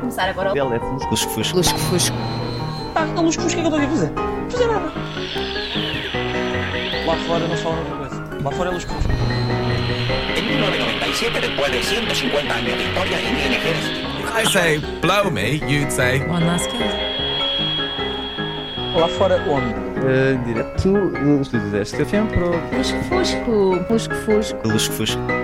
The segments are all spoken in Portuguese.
Vai começar agora o. Ele é fusco. Lusco-fusco. Lusco-fusco. Ah, a luz fusca, o que é que eu estou aqui a fazer? Não fazer nada. Lá fora não falam outra coisa. Lá fora é luz fusca. En 1997, después de 150 años de historia en INGs, I say blow me, you'd say One last kill. Lá fora onde? Uh, direto do estúdio deste café para o Fusco-fusco. Fusco-fusco. Lusco-fusco. Eu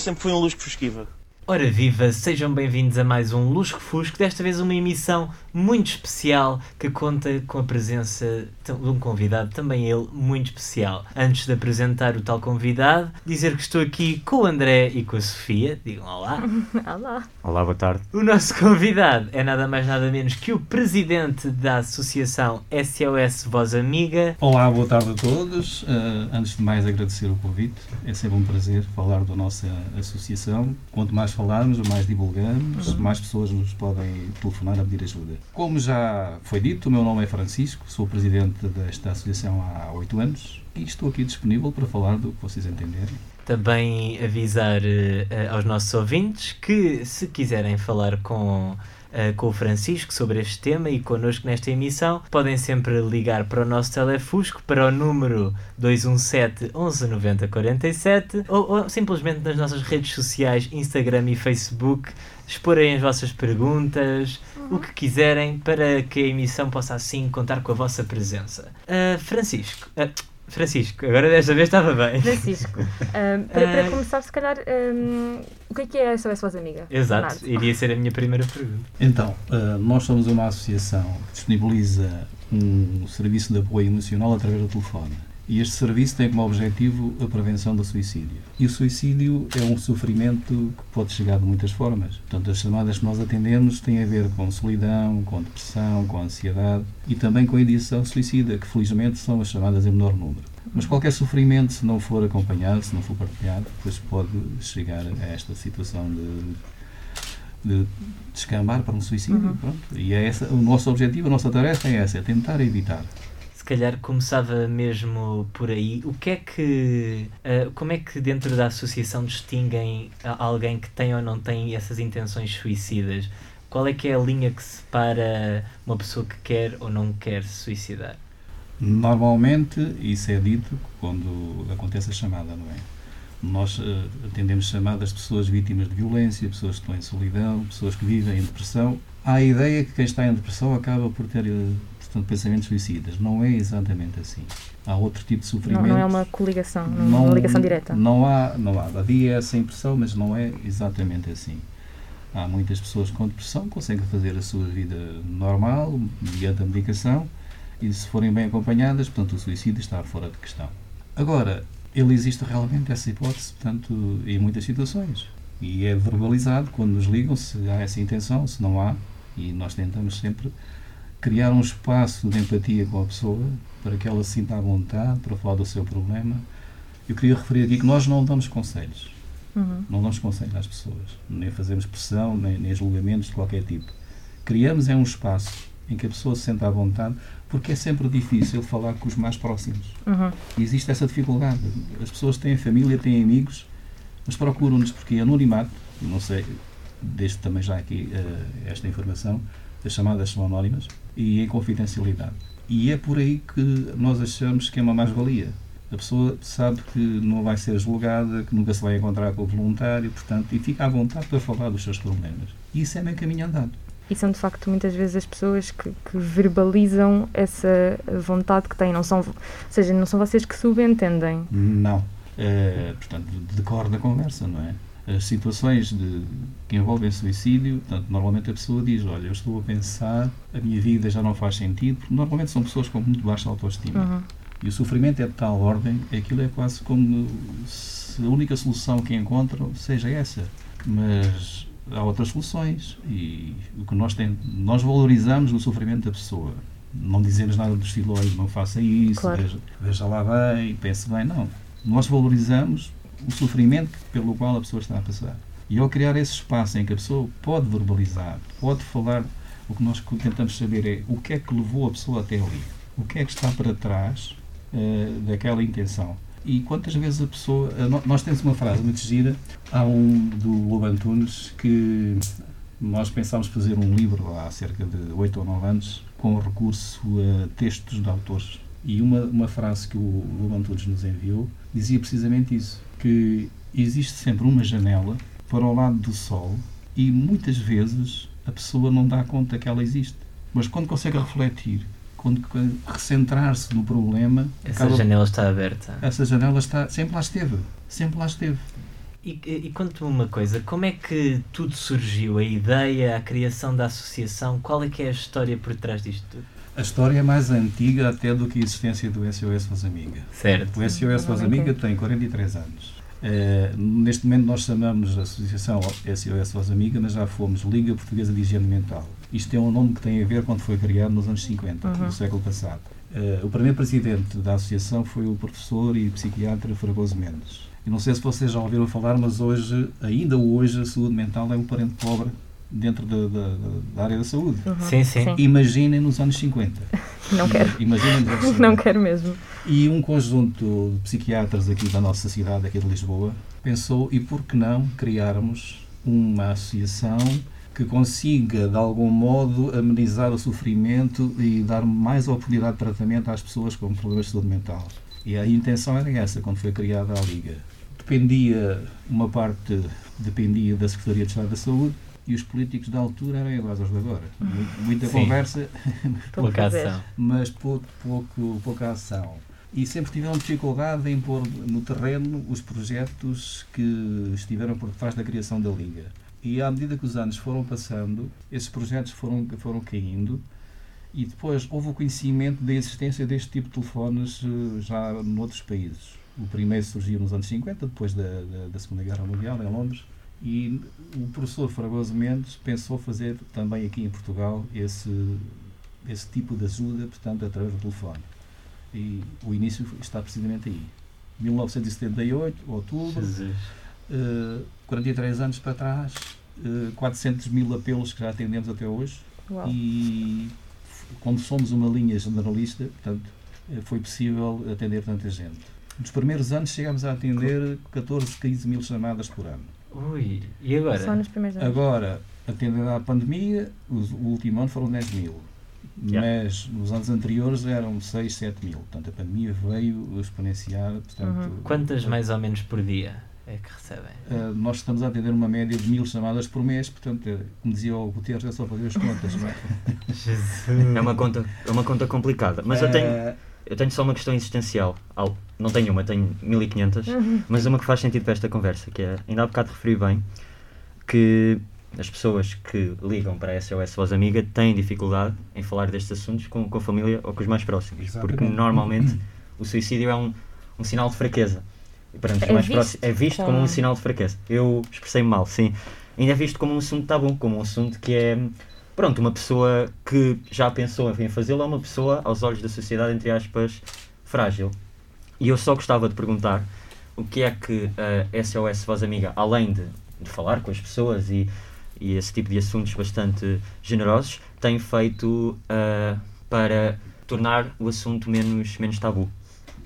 sempre fui um luz fusquiva. Ora viva, sejam bem-vindos a mais um Lusco Fusco, desta vez uma emissão muito especial que conta com a presença de um convidado, também ele muito especial. Antes de apresentar o tal convidado, dizer que estou aqui com o André e com a Sofia, digam olá. Olá. Olá, boa tarde. O nosso convidado é nada mais nada menos que o presidente da associação SOS Voz Amiga. Olá, boa tarde a todos. Uh, antes de mais, agradecer o convite. É sempre um prazer falar da nossa associação. Quanto mais falarmos, mais divulgamos, mais pessoas nos podem telefonar a pedir ajuda. Como já foi dito, o meu nome é Francisco, sou presidente desta associação há oito anos e estou aqui disponível para falar do que vocês entenderem. Também avisar eh, aos nossos ouvintes que, se quiserem falar com, eh, com o Francisco sobre este tema e connosco nesta emissão, podem sempre ligar para o nosso telefusco para o número 217 11 90 47 ou, ou simplesmente nas nossas redes sociais, Instagram e Facebook, exporem as vossas perguntas, o que quiserem, para que a emissão possa assim contar com a vossa presença. Ah, Francisco. ah, Francisco, agora desta vez estava bem. Francisco. Ahm, para, para Ah. começar, se calhar, ahm, o que é que é a SOS Voz Amiga? Exato, Bernardo? iria ser a minha primeira pergunta. Então, uh, nós somos uma associação que disponibiliza um serviço de apoio emocional através do telefone. E este serviço tem como objetivo a prevenção do suicídio. E o suicídio é um sofrimento que pode chegar de muitas formas. Portanto, as chamadas que nós atendemos têm a ver com solidão, com depressão, com ansiedade e também com a ideação suicida, que felizmente são as chamadas em menor número. Mas qualquer sofrimento, se não for acompanhado, se não for partilhado, depois pode chegar a esta situação de de descambar para um suicídio. Pronto. E é essa, o nosso objetivo, a nossa tarefa é essa, é tentar evitar. Calhar começava mesmo por aí. O que é que. ah, como é que dentro da associação distinguem alguém que tem ou não tem essas intenções suicidas? Qual é que é a linha que separa uma pessoa que quer ou não quer se suicidar? Normalmente, isso é dito quando acontece a chamada, não é? Nós eh, atendemos chamadas de pessoas vítimas de violência, pessoas que estão em solidão, pessoas que vivem em depressão. Há a ideia que quem está em depressão acaba por ter eh, portanto, pensamentos suicidas. Não é exatamente assim. Há outro tipo de Não, sofrimento. não é uma coligação, não, é uma ligação direta. Não há, não há. Havia essa impressão, mas não é exatamente assim. Há muitas pessoas com depressão que conseguem fazer a sua vida normal, mediante a medicação, e se forem bem acompanhadas, portanto, o suicídio está fora de questão. Agora, ele existe realmente essa hipótese, portanto, em muitas situações. E é verbalizado quando nos ligam se há essa intenção, se não há, e nós tentamos sempre criar um espaço de empatia com a pessoa para que ela se sinta à vontade para falar do seu problema. Eu queria referir aqui que nós não damos conselhos. Uhum. Não damos conselhos às pessoas, nem fazemos pressão, nem, nem julgamentos de qualquer tipo. Criamos é um espaço em que a pessoa se senta à vontade, porque é sempre difícil falar com os mais próximos. Uhum. Existe essa dificuldade. As pessoas têm família, têm amigos, mas procuram-nos porque é anonimato, não sei, deixo também já aqui eh, esta informação, as chamadas são anónimas, e em confidencialidade. E é por aí que nós achamos que é uma mais-valia. A pessoa sabe que não vai ser julgada, que nunca se vai encontrar com o voluntário, portanto, e fica à vontade para falar dos seus problemas. E isso é bem caminho andado. E são de facto muitas vezes as pessoas que, que verbalizam essa vontade que têm, não são, ou seja, não são vocês que subentendem. Não. Eh, portanto, decorre da conversa, não é? As situações de, que envolvem suicídio, portanto, normalmente a pessoa diz: Olha, eu estou a pensar, a minha vida já não faz sentido, porque normalmente são pessoas com muito baixa autoestima. Uhum. E o sofrimento é de tal ordem, aquilo é quase como se a única solução que encontram seja essa. Mas há outras soluções e o que nós tem, nós valorizamos o sofrimento da pessoa. Não dizemos nada do estilo, olha, não faça isso, Claro. veja, veja lá bem, pense bem, não. Nós valorizamos o sofrimento pelo qual a pessoa está a passar. E ao criar esse espaço em que a pessoa pode verbalizar, pode falar, o que nós tentamos saber é o que é que levou a pessoa até ali. O que é que está para trás eh, daquela intenção. E quantas vezes a pessoa. no- Nós temos uma frase muito gira, há um do Lobo Antunes que nós pensámos fazer um livro há cerca de 8 ou 9 anos com recurso a textos de autores. E uma, uma frase que o Lobo Antunes nos enviou dizia precisamente isso: que existe sempre uma janela para o lado do sol e muitas vezes a pessoa não dá conta que ela existe. Mas quando consegue refletir, quando recentrar-se no problema, Essa acaba- janela está aberta. essa janela está, sempre lá esteve. Sempre lá esteve. E, e e conta-me uma coisa, como é que tudo surgiu? A ideia, a criação da associação? Qual é que é a história por trás disto tudo? A história é mais antiga até do que a existência do SOS Voz Amiga. Certo. O SOS Voz Amiga tem 43 anos. Eh, neste momento nós chamamos a associação SOS Voz Amiga, mas já fomos Liga Portuguesa de Higiene Mental. Isto é um nome que tem a ver quando foi criado nos anos 50, Uhum. do século passado. Eh, o primeiro presidente da associação foi o professor e psiquiatra Fragoso Mendes. E não sei se vocês já ouviram falar, mas hoje, ainda hoje, a saúde mental é um parente pobre dentro da, da- da área da saúde. Uhum. Sim, sim. Imaginem nos anos 50. Não quero. Imaginem nos anos 50. Não quero mesmo. E um conjunto de psiquiatras aqui da nossa cidade, aqui de Lisboa, pensou, e por que não criarmos uma associação que consiga, de algum modo, amenizar o sofrimento e dar mais oportunidade de tratamento às pessoas com problemas de saúde mental. E a intenção era essa, quando foi criada a Liga. Dependia, uma parte dependia da Secretaria de Estado da Saúde e os políticos da altura eram iguais aos de agora. Muita Sim. conversa, Pouca ação. mas pouco, pouco, pouca ação. E sempre tiveram dificuldade em pôr no terreno os projetos que estiveram por trás da criação da Liga. E à medida que os anos foram passando, esses projetos foram, foram caindo e depois houve o conhecimento da existência deste tipo de telefones eh, já noutros países. O primeiro surgiu nos anos 50, depois da, da, da Segunda Guerra Mundial, em Londres, e o professor Fragoso Mendes pensou fazer também aqui em Portugal esse, esse tipo de ajuda, portanto, através do telefone. E o início está precisamente aí. 1978, outubro, Jesus. eh, 43 anos para trás, eh, 400 mil apelos que já atendemos até hoje Uau. e como somos uma linha generalista, portanto, eh, foi possível atender tanta gente. Nos primeiros anos chegámos a atender 14, 15 mil chamadas por ano. Ui, e Só agora? nos primeiros anos. Agora, atendendo à pandemia, os- o último ano foram 10 mil. Yeah. Mas nos anos anteriores eram 6, 7 mil. Portanto, a pandemia veio exponenciar. Portanto, Uhum. Quantas mais ou menos por dia é que recebem? eh, nós estamos a atender uma média de mil chamadas por mês, portanto, eh, como dizia o Guterres, é só fazer as contas. não é? É uma conta, é uma conta complicada. Mas eu tenho, Eh, eu tenho só uma questão existencial. Al- Não tenho uma, tenho 1500. Uhum. Mas uma que faz sentido para esta conversa, que é, ainda há bocado referi bem, que as pessoas que ligam para a SOS Voz Amiga têm dificuldade em falar destes assuntos com, com a família ou com os mais próximos. Porque Exatamente. normalmente o suicídio é um, um sinal de fraqueza. E perante os É mais visto próximos é visto como com- um sinal de fraqueza. Eu expressei-me mal, sim. Ainda é visto como um assunto tabu, como um assunto que é. Pronto, uma pessoa que já pensou em fazê-lo é uma pessoa, aos olhos da sociedade, entre aspas, frágil. E eu só gostava de perguntar o que é que a SOS Voz Amiga, além de, de falar com as pessoas e, e esse tipo de assuntos bastante generosos, tem feito ah, para tornar o assunto menos, menos tabu.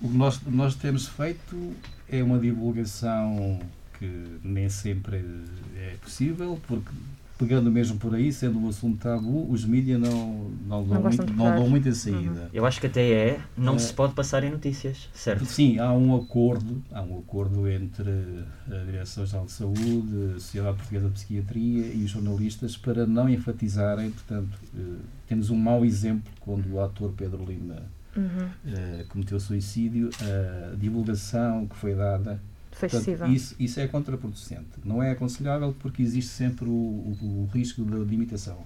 O que nós, nós temos feito é uma divulgação que nem sempre é possível, porque pegando mesmo por aí, sendo um assunto tabu, os mídias não, não, dão, Não muito, não dão muita saída. Eu acho que até é, não É. se pode passar em notícias, certo? Sim, há um acordo, há um acordo entre a Direção-Geral de Saúde, a Sociedade Portuguesa de Psiquiatria e os jornalistas para não enfatizarem, portanto, eh, temos um mau exemplo quando o ator Pedro Lima Uhum. eh, cometeu suicídio, a divulgação que foi dada Foi Portanto, excessiva. isso, isso é contraproducente. Não é aconselhável porque existe sempre o, o- o risco de, de imitação.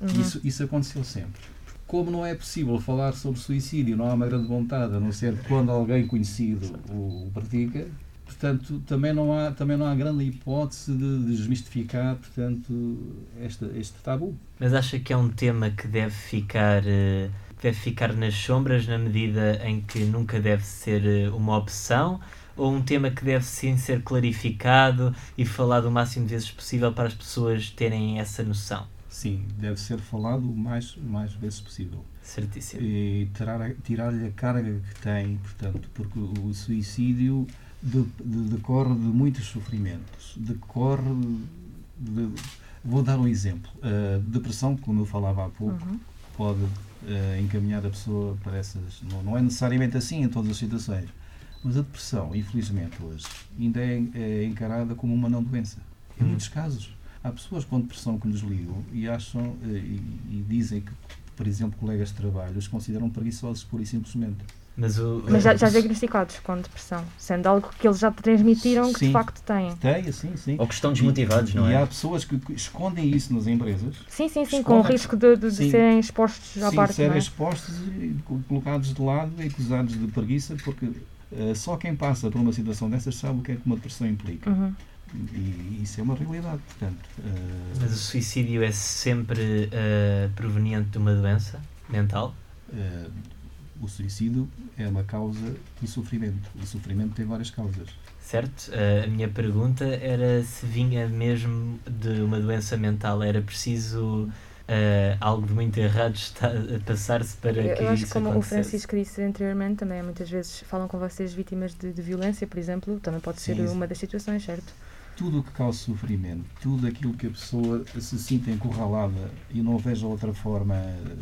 Uhum. Isso, isso aconteceu sempre. Como não é possível falar sobre suicídio, não há uma grande vontade, a não ser quando alguém conhecido o, o pratica, portanto, também não há, também não há grande hipótese de, de desmistificar portanto, este, este tabu. Mas acha que é um tema que deve ficar, eh, deve ficar nas sombras na medida em que nunca deve ser eh, uma opção? Ou um tema que deve sim ser clarificado e falado o máximo de vezes possível para as pessoas terem essa noção? Sim, deve ser falado o mais, mais vezes possível. Certíssimo. e tirar- tirar-lhe a carga que tem, portanto, porque o suicídio de- de- decorre de muitos sofrimentos, decorre de, vou dar um exemplo, a depressão, como eu falava há pouco, Uhum. pode eh, encaminhar a pessoa para essas, não, não é necessariamente assim em todas as situações, mas a depressão, infelizmente hoje, ainda é, é encarada como uma não doença, em Hum. muitos casos. Há pessoas com depressão que nos ligam e acham eh, e, e dizem que, por exemplo, colegas de trabalho os consideram preguiçosos, pura e simplesmente. Mas o. Mas já, já Isso- diagnosticados com depressão, sendo algo que eles já transmitiram que de Sim. facto têm. Tem, sim, sim. Ou que estão desmotivados, e, não E é? há pessoas que, escondem isso nas empresas. Sim, sim, sim, com o risco de, de- de Sim. serem expostos à sim, parte. serem não é? expostos e co- colocados de lado e acusados de preguiça, porque eh, só quem passa por uma situação dessas sabe o que é que uma depressão implica. Uhum. E isso é uma realidade, portanto. eh, Mas o suicídio é sempre eh, proveniente de uma doença mental? o suicídio é uma causa do sofrimento. O sofrimento tem várias causas. Certo? A minha pergunta era se vinha mesmo de uma doença mental. Era preciso eh, algo de muito errado está a passar-se para Eu, que eu acho que isso como o? Francisco disse anteriormente, também muitas vezes falam com vocês vítimas de, de violência, por exemplo, também pode ser Sim, uma das situações, certo? Tudo o que causa sofrimento, tudo aquilo que a pessoa se sinta encurralada e não veja outra forma eh,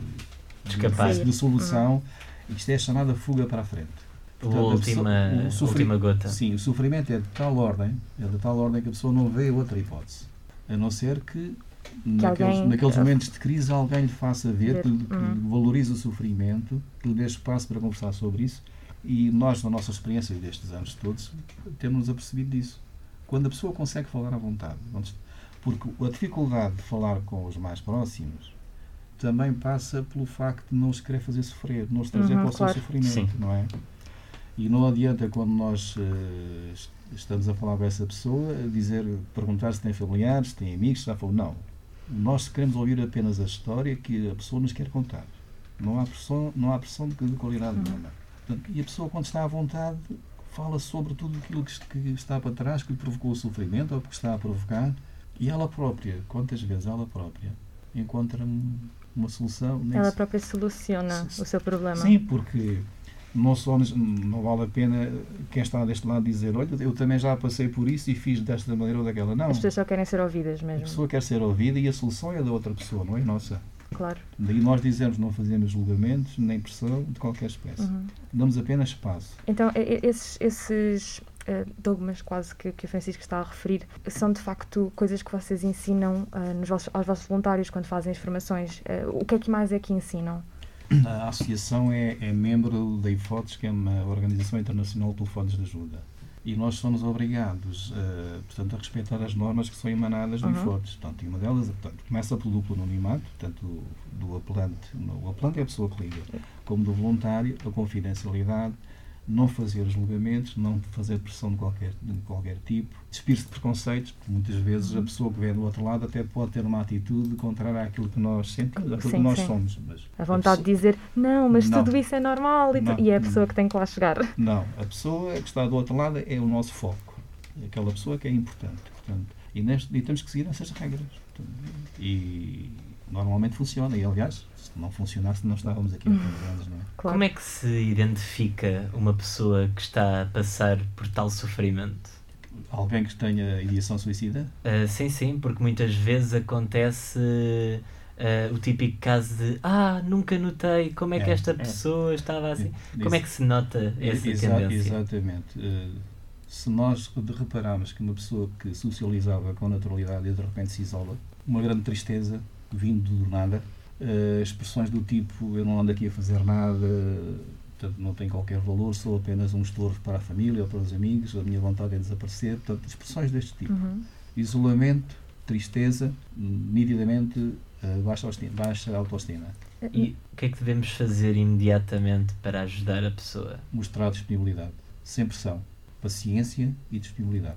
De de, solução, isto é chamada fuga para a frente. A Portanto, a última, pessoa- o sofri- última gota. Sim, o sofrimento é de tal ordem, é de tal ordem que a pessoa não vê outra hipótese. A não ser que, naqueles, alguém- naqueles momentos de crise alguém lhe faça ver, Ver, que, lhe- que uhum. lhe valorize o sofrimento, que lhe dê espaço para conversar sobre isso. E nós, na nossa experiência destes anos todos, temos-nos apercebido disso. Quando a pessoa consegue falar à vontade, porque a dificuldade de falar com os mais próximos também passa pelo facto de não os querer fazer sofrer, não os trazer Uhum, para o claro. seu sofrimento, Sim. não é? E não adianta quando nós est- estamos a falar com essa pessoa, dizer, perguntar se tem familiares, se tem amigos, se já falou. Não. Nós queremos ouvir apenas a história que a pessoa nos quer contar. Não há pressão, não há pressão de, de qualidade nenhuma. Portanto, e a pessoa, quando está à vontade, fala sobre tudo aquilo que, est- que está para trás, que lhe provocou o sofrimento ou que está a provocar. E ela própria, quantas vezes ela própria, encontra um- uma solução. Ela própria soluciona o seu problema. Sim, porque não só não vale a pena quem está deste lado dizer, olha, eu também já passei por isso e fiz desta maneira ou daquela. Não. As pessoas só querem ser ouvidas A mesmo, pessoa quer ser ouvida e a solução é da outra pessoa, não é nossa. claro. Daí nós dizemos não fazemos julgamentos nem pressão de qualquer espécie. Uhum. Damos apenas espaço. Então, esses, esses eh, dogmas quase que, que o Francisco está a referir são de facto coisas que vocês ensinam eh, nos vossos- aos vossos voluntários quando fazem as formações. Eh, o que é que mais é que ensinam? A associação é, é membro da IFOTES, que é uma Organização Internacional de Telefones de Ajuda. E nós somos obrigados eh, portanto, a respeitar as normas que são emanadas do Uhum. IFOTES. Portanto, e uma delas portanto, começa pelo duplo anonimato, portanto, do, do apelante, o apelante é a pessoa que liga, como do voluntário, a confidencialidade, não fazer julgamentos, não fazer pressão de qualquer, de qualquer tipo, despir-se de preconceitos, porque muitas vezes Uhum. a pessoa que vem do outro lado até pode ter uma atitude contrária àquilo que nós sentimos, àquilo Sim, que nós sim. somos. Mas A vontade de dizer, não, mas Não. tudo isso é normal e, tu- Não. e é a pessoa que tem que lá chegar. Não, a pessoa que está do outro lado é o nosso foco. É aquela pessoa que é importante. Portanto, e, neste, e temos que seguir essas regras. Portanto, e normalmente funciona. E aliás, se não funcionasse, não estávamos aqui há tantos anos, não é? Claro. Como é que se identifica uma pessoa que está a passar por tal sofrimento? Alguém que tenha ideação suicida, Ah, sim, sim, porque muitas vezes acontece ah, o típico caso de Ah, nunca notei como é que É, esta é. pessoa estava assim. Isso- Como é que se nota essa Exa- tendência? Exatamente. Eh, se nós de- repararmos que uma pessoa que socializava com naturalidade e de repente se isola, uma grande tristeza, vindo do nada, eh, expressões do tipo eu não ando aqui a fazer nada, portanto não tem qualquer valor, sou apenas um estorvo para a família ou para os amigos, a minha vontade é desaparecer, portanto expressões deste tipo. Uhum. Isolamento, tristeza, nitidamente eh, baixa, autoestima, baixa autoestima. E o que é que devemos fazer imediatamente para ajudar a pessoa? Mostrar disponibilidade, sem pressão, paciência e disponibilidade.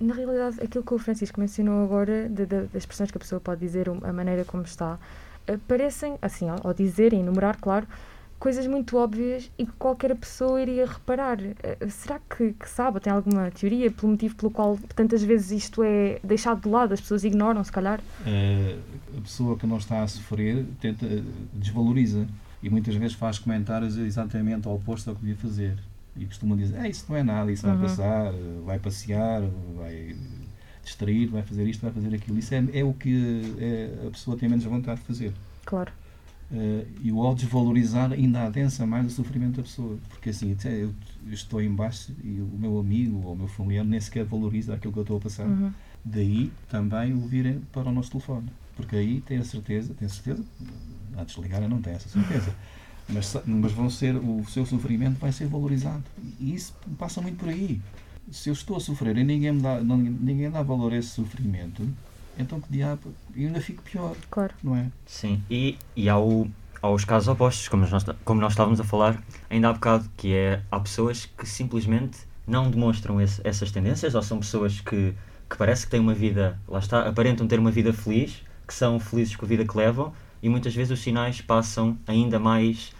Na realidade, aquilo que o Francisco mencionou agora, de- de- das expressões que a pessoa pode dizer, a maneira como está, eh, parecem, assim, ao, ao dizer e enumerar, claro, coisas muito óbvias e que qualquer pessoa iria reparar. Eh, será que, que sabe, tem alguma teoria pelo motivo pelo qual tantas vezes isto é deixado de lado, as pessoas ignoram, se calhar? Eh, a pessoa que não está a sofrer tenta, desvaloriza. e muitas vezes faz comentários exatamente ao oposto ao que devia fazer. E costuma dizer, é, isso não é nada, isso vai Uhum. passar, vai passear, vai distrair, vai fazer isto, vai fazer aquilo. Isso é, é o que é, a pessoa tem menos vontade de fazer. Claro. Eh, e o ao desvalorizar ainda adensa mais o sofrimento da pessoa. Porque assim, até eu, estou em baixo e o meu amigo ou o meu familiar nem sequer valoriza aquilo que eu estou a passar. Uhum. Daí também o virem para o nosso telefone. Porque aí tem a certeza, tem a certeza, antes de ligar eu não tenho essa certeza, mas, mas vão ser, o seu sofrimento vai ser valorizado. E isso passa muito por aí. Se eu estou a sofrer e ninguém, me dá, não- ninguém dá valor a esse sofrimento, então que diabo, eu ainda fico pior, Claro. não é? Sim, e, e há, o, há os casos opostos, como nós, como nós estávamos a falar ainda há bocado, que é, há pessoas que simplesmente não demonstram esse- essas tendências, ou são pessoas que, que parece que têm uma vida, lá está, aparentam ter uma vida feliz, que são felizes com a vida que levam, e muitas vezes os sinais passam ainda mais,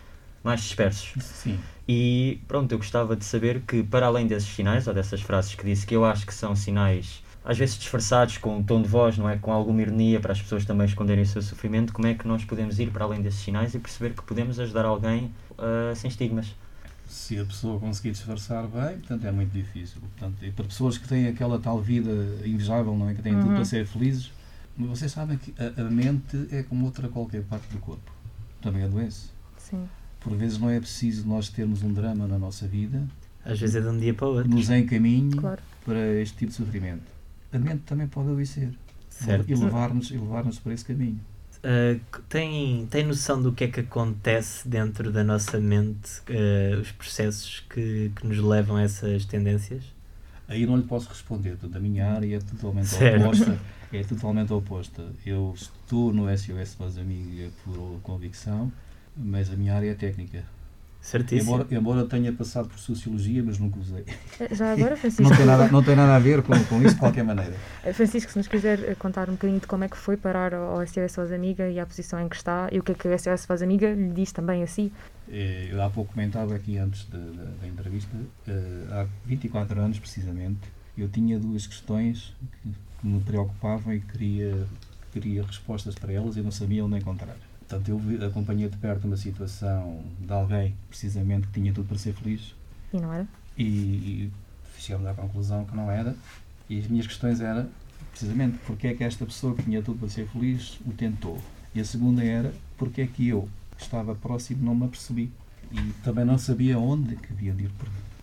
mais dispersos. Sim. E pronto, eu gostava de saber que, para além desses sinais, ou dessas frases que disse, que eu acho que são sinais, às vezes disfarçados, com um tom de voz, não é? Com alguma ironia, para as pessoas também esconderem o seu sofrimento, como é que nós podemos ir para além desses sinais e perceber que podemos ajudar alguém ah, sem estigmas? se a pessoa conseguir disfarçar bem, portanto é muito difícil. Portanto, e para pessoas que têm aquela tal vida invejável, não é? Que têm tudo Uhum. para ser felizes, mas vocês sabem que a, a mente é como outra qualquer parte do corpo. Também adoece. Sim. Por vezes não é preciso nós termos um drama na nossa vida Às vezes é de um dia para o outro. nos encaminhe Claro. para este tipo de sofrimento. A mente também pode adoecer Certo. e levar-nos e levar-nos para esse caminho. Uh, tem, tem noção do que é que acontece dentro da nossa mente, uh, os processos que, que nos levam a essas tendências? Aí não lhe posso responder, portanto, a minha área é totalmente Certo. oposta. É totalmente oposta. Eu estou no SOS Voz Amiga por convicção, mas a minha área é técnica. Certíssimo. Embora, embora tenha passado por Sociologia, mas nunca usei. Já agora, Francisco, Não tem nada, não tem nada a ver com, com isso de qualquer maneira. eh, Francisco, se nos quiser eh, contar um bocadinho de como é que foi parar ao SOS Voz Amiga e à posição em que está e o que é que o SOS Voz Amiga lhe diz também a si. Eh, Eu há pouco comentava aqui antes da, da- da entrevista, há 24 anos precisamente, eu tinha duas questões que, que me preocupavam e queria, queria respostas para elas e não sabia onde encontrar. Portanto, eu acompanhei de perto uma situação de alguém, precisamente, que tinha tudo para ser feliz E não era? e, e chegamos à conclusão que não era. E as minhas questões eram, precisamente, porque é que esta pessoa que tinha tudo para ser feliz o tentou? E a segunda era, porque é que eu, estava próximo, não me apercebi? E também não sabia onde que havia de ir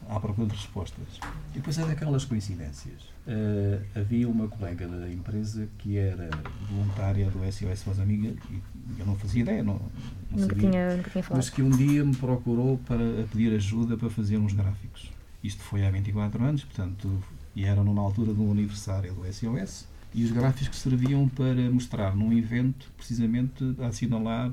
à procura de respostas. E depois é daquelas coincidências. Eh, havia uma colega da empresa que era voluntária do SOS Voz Amiga e eu não fazia ideia, não, não Nunca sabia. tinha, nunca tinha falado. Mas que um dia me procurou para pedir ajuda para fazer uns gráficos. Isto foi há 24 anos, portanto, e era numa altura do aniversário do SOS. E os gráficos serviam para mostrar num evento, precisamente, a assinalar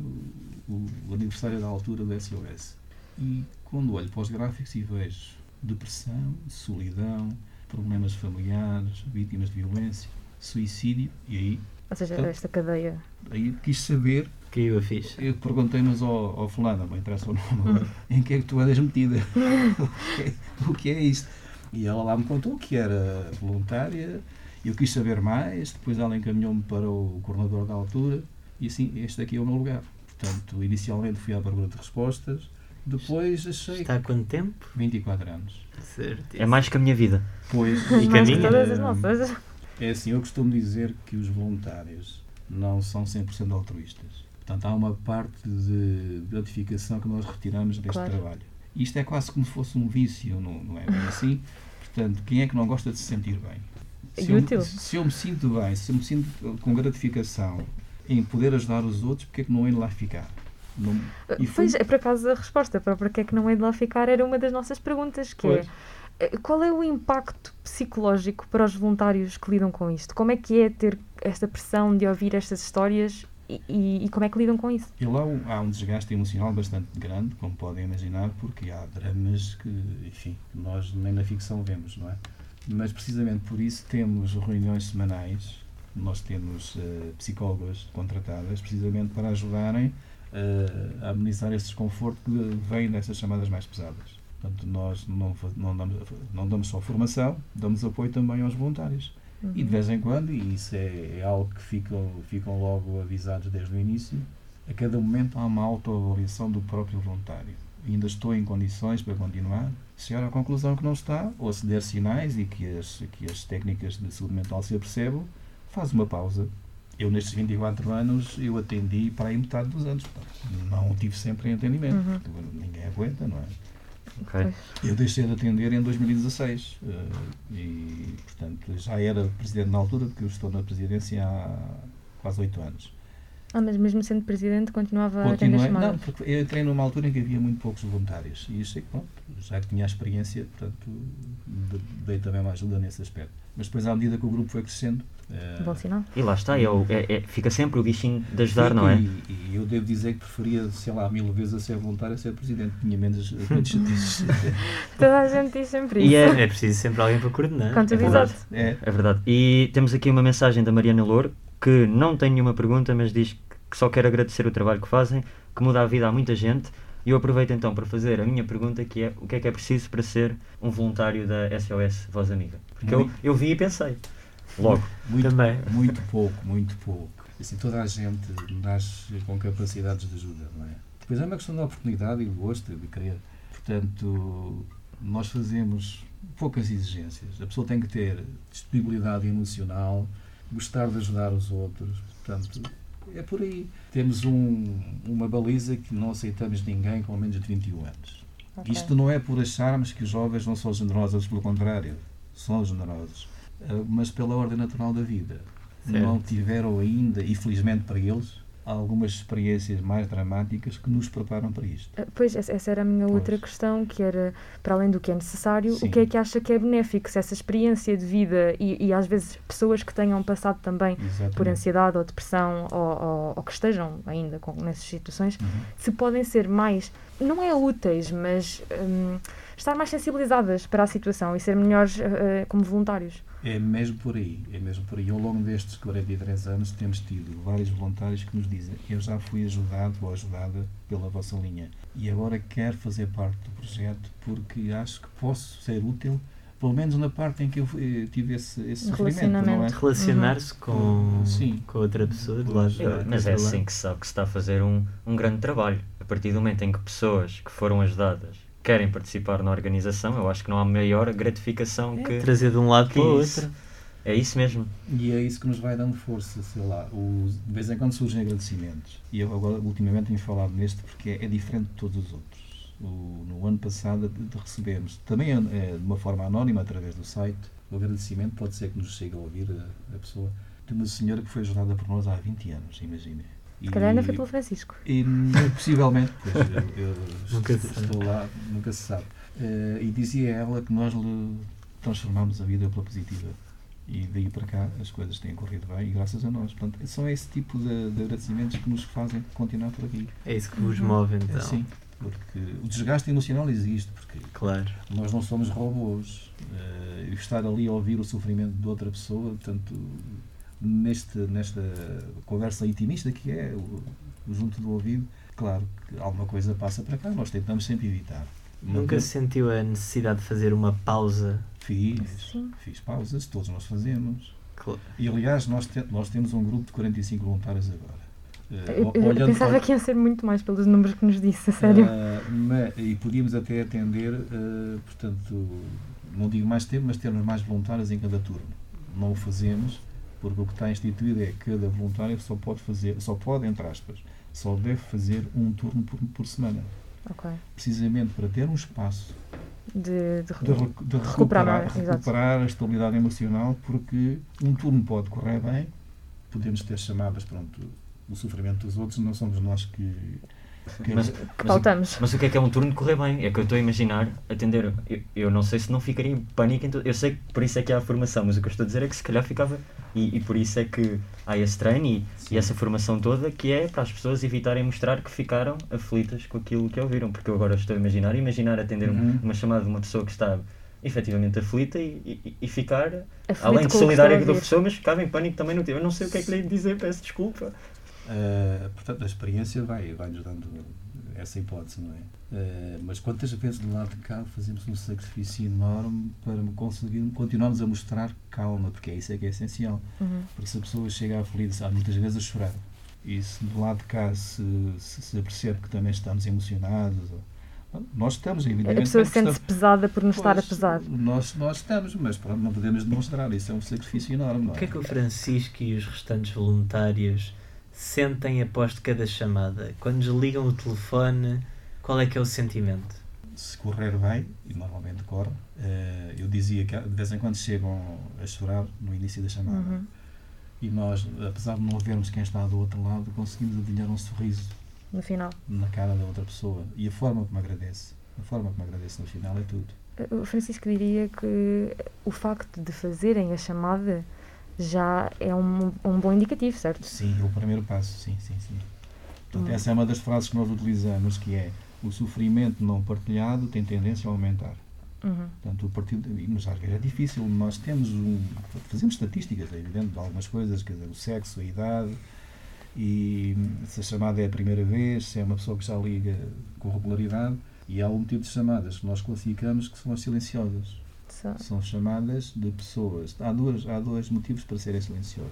o, o aniversário da altura do SOS. E quando olho para os gráficos e vejo depressão, solidão, problemas familiares, vítimas de violência, suicídio, e aí, Ou seja, Então- esta cadeia. aí quis saber Caiu a ficha. eu perguntei, mas ao, ao fulano, não interessa o nome agora, em que é que tu andas metida? o, que é, o que é isto? E ela lá me contou que era voluntária, eu quis saber mais, depois ela encaminhou-me para o coordenador da altura, e assim, este aqui é o meu lugar. Portanto, inicialmente fui à procura de respostas, depois achei Está há quanto tempo? 24 anos. Certíssimo. É mais que a minha vida. Pois, E mais que todas as nossas. É assim, eu costumo dizer que os voluntários não são 100% altruístas. Portanto, há uma parte de gratificação que nós retiramos deste Claro. trabalho. Isto é quase como se fosse um vício, não, não é bem assim? Portanto, quem é que não gosta de se sentir bem? Se E eu, se eu me sinto bem, se eu me sinto com gratificação em poder ajudar os outros, porque é que não hei lá ficar? Não, foi- Pois, é por acaso a resposta para porque é que não é de lá ficar era uma das nossas perguntas, que Pois. é eh, qual é o impacto psicológico para os voluntários que lidam com isto? Como é que é ter esta pressão de ouvir estas histórias e, e- e como é que lidam com isso? E lá há um desgaste emocional bastante grande, como podem imaginar, porque há dramas que, enfim, que nós nem na ficção vemos, não é? Mas precisamente por isso temos reuniões semanais, nós temos eh, psicólogas contratadas, precisamente para ajudarem a amenizar esse desconforto que vem dessas chamadas mais pesadas. Portanto, nós não, não, damos, não damos só formação, damos apoio também aos voluntários. E de vez em quando, e isso é, é algo que ficam, ficam logo avisados desde o início, A cada momento há uma autoavaliação do próprio voluntário. Ainda estou em condições para continuar? Se chegar à conclusão que não está, ou se der sinais e que as, que as técnicas de saúde mental se apercebam, faz uma pausa. Eu, nestes 24 anos, eu atendi para aí metade dos anos. Não tive sempre em atendimento. Uhum. porque Ninguém aguenta, não é? Ok. Eu deixei de atender em 2016 eh, e, portanto, já era presidente na altura, porque eu estou na presidência há quase oito anos. Ah, mas mesmo sendo presidente, continuava a atender Continuei, não, chamadas. porque eu entrei numa altura em que havia muito poucos voluntários e achei que, pronto, já que tinha a experiência, portanto, de- dei também uma ajuda nesse aspecto. Mas depois, à medida que o grupo foi crescendo, eh, Bom sinal. E lá está, é o- é- é- fica sempre o bichinho de ajudar, Fico não é? E, e eu devo dizer que preferia, sei lá, mil vezes a ser voluntário a ser presidente. Tinha menos, chatices. Toda a gente diz sempre E isso. é- É preciso sempre alguém para coordenar. É verdade. É, É verdade. E temos aqui uma mensagem da Mariana Louro que não tem nenhuma pergunta, mas diz que só quer agradecer o trabalho que fazem, que muda a vida a muita gente. E eu aproveito então para fazer a minha pergunta, que é o que é que é preciso para ser um voluntário da SOS Voz Amiga? Porque eu, Muito. eu vi e pensei. Logo. muito, Também. muito pouco, muito pouco. Assim, toda a gente nasce com capacidades de ajuda, não é? Depois é uma questão de oportunidade e de gosto e de querer. Portanto, nós fazemos poucas exigências. A pessoa tem que ter disponibilidade emocional, gostar de ajudar os outros. Portanto, é por aí. Temos um, uma baliza que não aceitamos ninguém com menos de 21 anos. Ok. Isto não é por acharmos que os jovens não são generosos, pelo contrário, são generosos, Ah, mas pela ordem natural da vida. Certo. Não tiveram ainda, e felizmente para eles, algumas experiências mais dramáticas que nos preparam para isto. Ah, Pois, essa era a minha outra Pois. questão, que era, para além do que é necessário, Sim. o que é que acha que é benéfico? Se essa experiência de vida e, e às vezes pessoas que tenham passado também Exatamente. por ansiedade ou depressão ou, ou- ou que estejam ainda com, nessas situações, Uhum. se podem ser mais, não é úteis, mas hum, estar mais sensibilizadas para a situação e ser melhores ah, como voluntários. É mesmo por aí, é mesmo por aí. Ao longo destes 43 anos temos tido vários voluntários que nos dizem eu já fui ajudado ou ajudada pela vossa linha e agora quero fazer parte do projeto porque acho que posso ser útil, pelo menos na parte em que eu eh, tive esse, esse sofrimento, não é? Relacionamento. Relacionar-se com, Sim. com outra pessoa de lado. é, Mas é outro assim que se sabe que se está a fazer um, um grande trabalho. A partir do momento em que pessoas que foram ajudadas querem participar na organização, eu acho que não há maior gratificação que, Trazer de um lado para o outro. É isso mesmo. E é isso que nos vai dando força, sei lá. Os, de vez em quando surgem agradecimentos. E eu agora, ultimamente, tenho falado neste porque é, é diferente de todos os outros. O- no ano passado, de, de recebemos, também é, de uma forma anónima, através do site, o agradecimento pode ser que nos chegue a ouvir a, a pessoa, de uma senhora que foi ajudada por nós há 20 anos, imaginem. Se calhar ainda foi pelo Francisco. E, possivelmente, pois, eu, eu Nunca estou, lá, nunca se sabe. Eh, e dizia ela que nós lhe transformámos a vida pela positiva. E daí para cá as coisas têm corrido bem e graças a nós. Portanto, são esse tipo de, de agradecimentos que nos fazem continuar por aqui. É isso que vos Uhum. move É então. assim. Porque o desgaste emocional existe, porque Claro. nós não somos robôs. E estar ali a ouvir o sofrimento de outra pessoa, portanto, neste, nesta conversa intimista que é o, o junto do ouvido, claro que alguma coisa passa para cá, nós tentamos sempre evitar. Nunca se sentiu a necessidade de fazer uma pausa. Fiz, Sim. fiz pausas, todos nós fazemos. Cl- E aliás, nós, te- nós temos um grupo de 45 voluntários agora. Eh, Eu, eu pensava para- que iam ser muito mais pelos números que nos disse, a sério. Ah, ma- e podíamos até atender, ah, portanto, não digo mais tempo, mas termos mais voluntários em cada turno. Não o fazemos, porque o que está instituído é que cada voluntário só pode fazer, só pode, entre aspas, só deve fazer um turno por, por semana. Ok. Precisamente para ter um espaço De, de, de, de Recuperar, recuperar, recuperar a estabilidade emocional, porque um turno pode correr bem, podemos ter chamadas, pronto, o sofrimento dos outros, não somos nós que. Mas, que mas, pautamos. mas o que é que é um turno de correr bem? É que eu estou a imaginar atender. Eu, eu não sei se não ficaria em pânico. Em todo- eu sei que por isso é que há a formação, mas o que eu estou a dizer é que se calhar ficava. E, e por isso é que há esse treino e, e essa formação toda que é para as pessoas evitarem mostrar que ficaram aflitas com aquilo que ouviram. Porque eu agora estou a imaginar imaginar atender um- Uhum. uma chamada de uma pessoa que está efetivamente aflita e, e, e ficar, Aflito além de solidária com a pessoa, mas ficava em pânico também no teu. Eu não sei o que é que lhe dizer, peço desculpa. Uh, portanto, a experiência vai, vai nos dando essa hipótese, não é? Uh, mas quantas vezes do lado de cá fazemos um sacrifício enorme para conseguir continuarmos a mostrar calma, porque é isso é que é essencial. Uhum. Porque se a pessoa chega aflita, há muitas vezes a chorar. E se do lado de cá se, se, se percebe que também estamos emocionados, ou- nós estamos, A evidentemente. pessoa porque sente-se estamos- pesada por nos estar a pesar. Nós, nós estamos, mas pronto, não podemos demonstrar. Isso é um sacrifício enorme. Não O que é que o Francisco e os restantes voluntários sentem após cada chamada? Quando desligam o telefone, qual é que é o sentimento? se correr bem, e normalmente corre, eh, eu dizia que de vez em quando chegam a chorar no início da chamada. Uhum. E nós, apesar de não vermos quem está do outro lado, conseguimos adivinhar um sorriso No final. na cara da outra pessoa. E a forma como agradece. A forma como agradece no final é tudo. O Francisco diria que o facto de fazerem a chamada já é um, um bom indicativo, certo? Sim, é o primeiro passo, sim, sim, sim. Portanto, Hum. essa é uma das frases que nós utilizamos, que é o sofrimento não partilhado tem tendência a aumentar. Uhum. Portanto, o partido, mas às vezes é difícil. Nós temos um, fazemos estatísticas, é evidente, de algumas coisas, quer dizer, o sexo, a idade, e se a chamada é a primeira vez, se é uma pessoa que já liga com regularidade, e há um tipo de chamadas que nós classificamos que são as silenciosas. Só- São chamadas de pessoas. Há, duas, há dois motivos para serem silenciosas.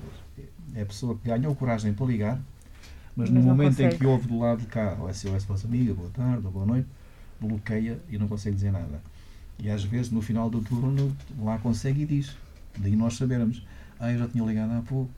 É a pessoa que ganhou coragem para ligar, mas, Mas no momento em consegue. que ouve do lado de cá o SOS para a amiga, boa tarde boa noite, bloqueia e não consegue dizer nada. E às vezes no final do turno lá consegue e diz. Daí nós sabermos. Ah, eu já tinha ligado há pouco,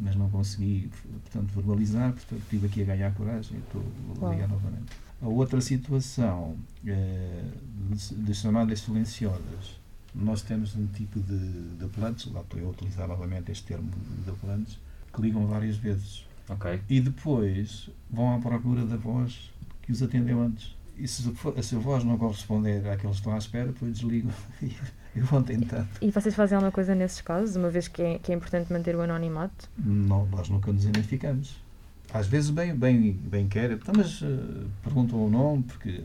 mas não consegui, portanto, verbalizar, portanto, estive aqui a ganhar coragem e estou a ligar novamente. A outra situação de, de chamadas silenciosas, nós temos um tipo de, de apelantes, lá estou eu a utilizar novamente este termo de apelantes, que ligam várias vezes Ok. e depois vão à procura da voz que os atendeu antes. E se, for- se a voz não corresponder àqueles que estão à espera, depois desligam e vão tentando. E vocês fazem alguma coisa nesses casos, uma vez que é, que é importante manter o anonimato? Não, nós nunca nos identificamos. Às vezes bem, bem, bem quer, então, mas eh, perguntam o nome, porque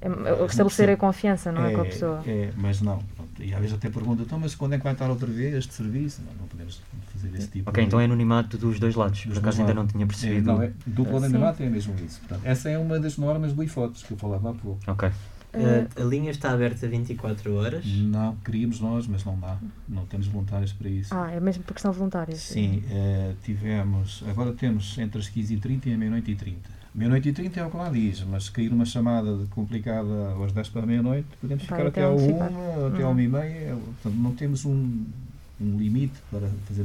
É, é estabelecer a confiança, não é, com a pessoa? é, mas não. Pronto, E às vezes até perguntam, então, mas quando é que vai estar outra vez este serviço? Não, não podemos fazer esse tipo Ok, de... então é anonimato dos dois lados. Dos Por acaso ainda lados. não tinha É, percebido. não, é, duplo Sim. anonimato é mesmo isso. Portanto, essa é uma das normas do IFOTES que eu falava há pouco. Ok. Eh, A, linha está aberta 24 horas. Não, queríamos nós, mas não dá. Não temos voluntários para isso. ah, é mesmo porque são voluntários? Sim, eh, tivemos. Agora temos entre as 15h30 e a meia-noite e 30. Meia-noite e 30 é o que lá diz, mas se cair uma chamada complicada às 10 para a meia-noite, podemos Vai ficar até onde 1, ficar. até à Uhum. 1 e meia. Portanto, não temos um, um limite para fazer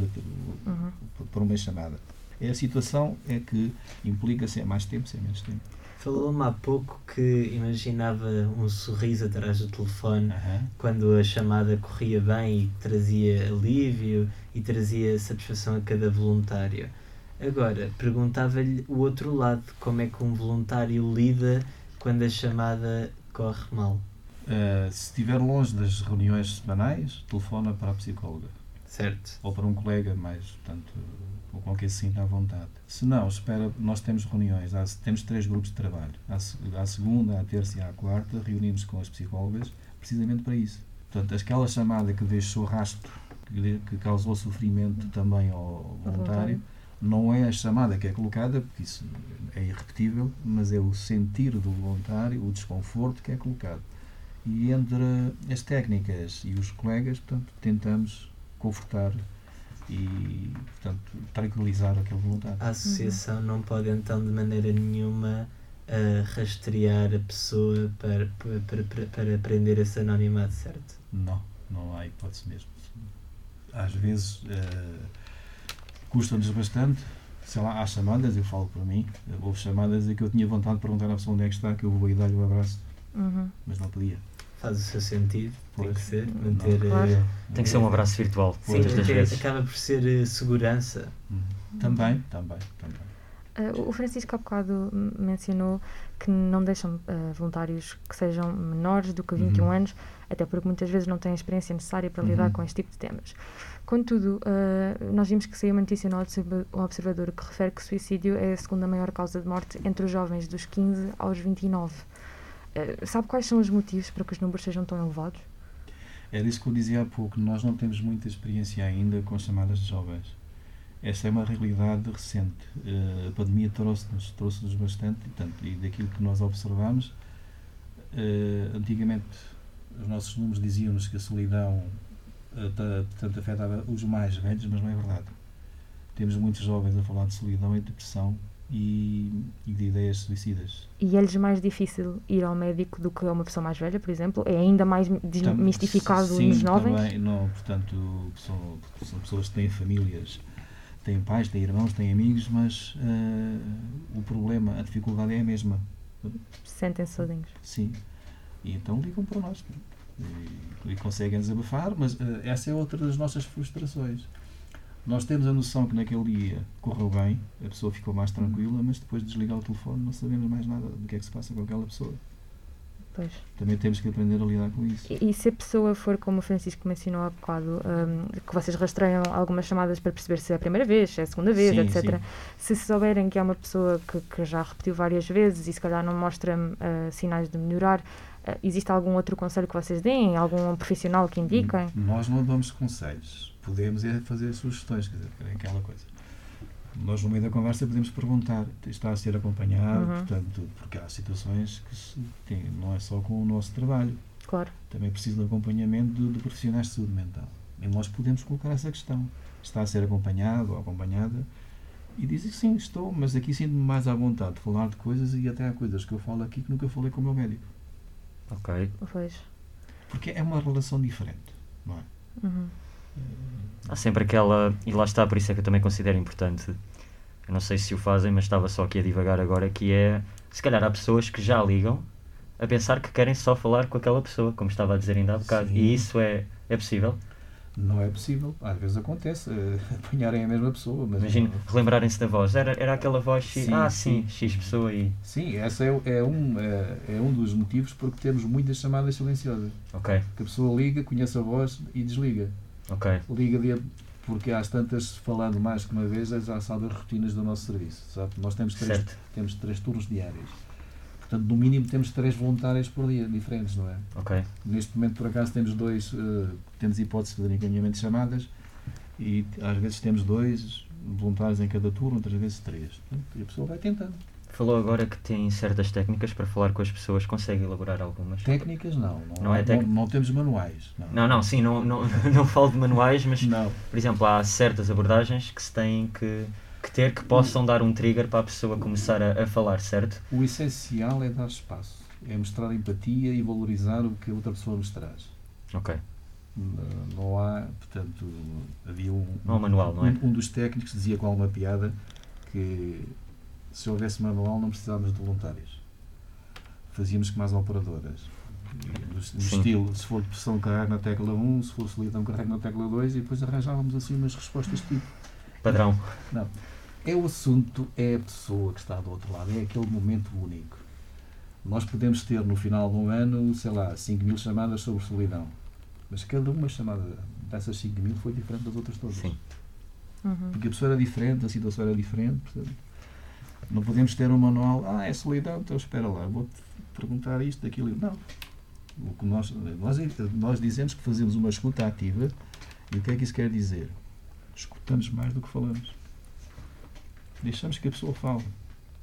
Uhum. para uma chamada. É a situação é que implica se é mais tempo, se é menos tempo. Falou-me há pouco que imaginava um sorriso atrás do telefone Aham. quando a chamada corria bem e trazia alívio e trazia satisfação a cada voluntário. Agora, perguntava-lhe o outro lado, como é que um voluntário lida quando a chamada corre mal, Uh, se estiver longe das reuniões semanais, telefona para a psicóloga certo? ou para um colega mais, portanto, ou se sinta à vontade. Se não, espera, nós temos reuniões, há- temos três grupos de trabalho. À, à segunda, à terça e à quarta, reunimos com as psicólogas precisamente para isso. Portanto, aquela chamada que deixou rastro, que, que causou sofrimento também ao voluntário, voluntário. não é a chamada que é colocada, porque isso é irrepetível, mas é o sentir do voluntário, o desconforto que é colocado. E entre as técnicas e os colegas, portanto, tentamos confortar e, portanto, tranquilizar aquele voluntário. A associação não pode então de maneira nenhuma ah, rastrear a pessoa para, para, para, para prender esse anonimato, certo? Não, não há hipótese mesmo. Às vezes eh, custa-nos bastante, sei lá, há chamadas, eu falo por mim, houve chamadas em que eu tinha vontade de perguntar à pessoa onde é que está, que eu vou aí dar-lhe um abraço, Uhum. mas não podia. Faz o seu sentido, tem que ser, Não, manter. claro. eh, Tem que ser um abraço virtual, Sim, muitas das vezes. acaba por ser eh, segurança. Uhum. Também, também, também. Eh, o Francisco há bocado mencionou que não deixam eh, voluntários que sejam menores do que 21 Uhum. anos, até porque muitas vezes não têm a experiência necessária para lidar Uhum. com este tipo de temas. Contudo, eh, nós vimos que saiu uma notícia no Observador que refere que o suicídio é a segunda maior causa de morte entre os jovens dos 15 aos 29. Eh, sabe quais são os motivos para que os números sejam tão elevados? Era isso que eu dizia há pouco, nós não temos muita experiência ainda com chamadas de jovens. Esta é uma realidade recente. Eh, a pandemia trouxe-nos trouxe bastante, e, portanto, e daquilo que nós observamos, eh, antigamente os nossos números diziam-nos que a solidão ta- portanto, afetava os mais velhos, mas não é verdade. temos muitos jovens a falar de solidão e depressão e, e de ideias suicidas. E é-lhes mais difícil ir ao médico do que a uma pessoa mais velha, por exemplo? É ainda mais Tam- desmistificado sim, nos jovens? Também, não, portanto, são, são pessoas que têm famílias, têm pais, têm irmãos, têm amigos, mas eh, o problema, a dificuldade é a mesma. Sentem-se sozinhos. Sim. E então ligam para nós. E, e conseguem desabafar, mas eh, essa é outra das nossas frustrações. Nós temos a noção que naquele dia correu bem, a pessoa ficou mais tranquila, mas depois de desligar o telefone não sabemos mais nada do que é que se passa com aquela pessoa. Pois. Também temos que aprender a lidar com isso. E, e se a pessoa for, como o Francisco mencionou há bocado, hum, que vocês rastreiam algumas chamadas para perceber se é a primeira vez, se é a segunda vez, Sim, etc. sim. Se souberem que é uma pessoa que, que já repetiu várias vezes e se calhar não mostra ah, sinais de melhorar, ah, existe algum outro conselho que vocês deem? Algum profissional que indiquem? Nós não damos conselhos. Podemos é fazer sugestões, quer dizer, é aquela coisa. Nós, no meio da conversa, podemos perguntar: está a ser acompanhado? Uhum. Portanto, porque há situações que se tem, não é só com o nosso trabalho, Claro. também precisa de acompanhamento de, de profissionais de saúde mental. E nós podemos colocar essa questão: está a ser acompanhado ou acompanhada? E dizem que sim, estou, mas aqui sinto-me mais à vontade de falar de coisas e até há coisas que eu falo aqui que nunca falei com o meu médico. Ok. Pois. Porque é uma relação diferente, não é? Uhum. Há sempre aquela. E lá está, por isso é que eu também considero importante. Eu não sei se o fazem, mas estava só aqui a divagar agora. Que é. Se calhar há pessoas que já ligam a pensar que querem só falar com aquela pessoa, como estava a dizer ainda há bocado. Sim. E isso é, é possível. Não é possível. Às vezes acontece eh, apanharem a mesma pessoa. Mas Imagino, relembrarem-se da voz. Era, era aquela voz. X, Sim, ah, sim, sim. X pessoa e. Sim, esse é, é um, é, é um dos motivos porque temos muitas chamadas silenciosas. Ok, Que a pessoa liga, conhece a voz e desliga. Ok. Liga de, porque às tantas, falando mais que uma vez, já sabe as rotinas do nosso serviço. Sabe? Nós temos três, Certo. temos três turnos diários. Portanto, no mínimo temos três voluntários por dia, diferentes, não é? Ok. Neste momento, por acaso, temos dois, eh, temos hipótese de encaminhamento de chamadas e às vezes temos dois voluntários em cada turno, outras vezes três. E a pessoa vai tentando. Falou agora que tem certas técnicas para falar com as pessoas. Consegue elaborar algumas? Técnicas, não. Não, Não é tec- não, não temos manuais. Não, Não, não, sim, não, não, não falo de manuais, mas Não. Por exemplo, há certas abordagens que se têm que, que ter que possam dar um trigger para a pessoa começar a, a falar, certo? O essencial é dar espaço. É mostrar empatia e valorizar o que a outra pessoa nos traz. Ok. Não- há, portanto, havia um, Não há manual, não é? um, um dos técnicos dizia com alguma piada que se houvesse manual não precisávamos de voluntários. Fazíamos como as operadoras. No, no estilo, se for depressão, carrega na tecla 1, se for solidão, carrega na tecla 2 e depois arranjávamos assim umas respostas tipo. Padrão. Não. É o assunto, é a pessoa que está do outro lado, é aquele momento único. Nós podemos ter no final de um ano, sei lá, 5 mil chamadas sobre solidão. Mas cada uma chamada dessas 5 mil foi diferente das outras todas. Sim. Uhum. Porque a pessoa era diferente, a situação era diferente. portanto, não podemos ter um manual, ah, é solidão, então espera lá, vou-te perguntar isto, aquilo. Não. O que nós, nós, nós dizemos que fazemos uma escuta ativa e o que é que isso quer dizer? Escutamos mais do que falamos. Deixamos que a pessoa fale.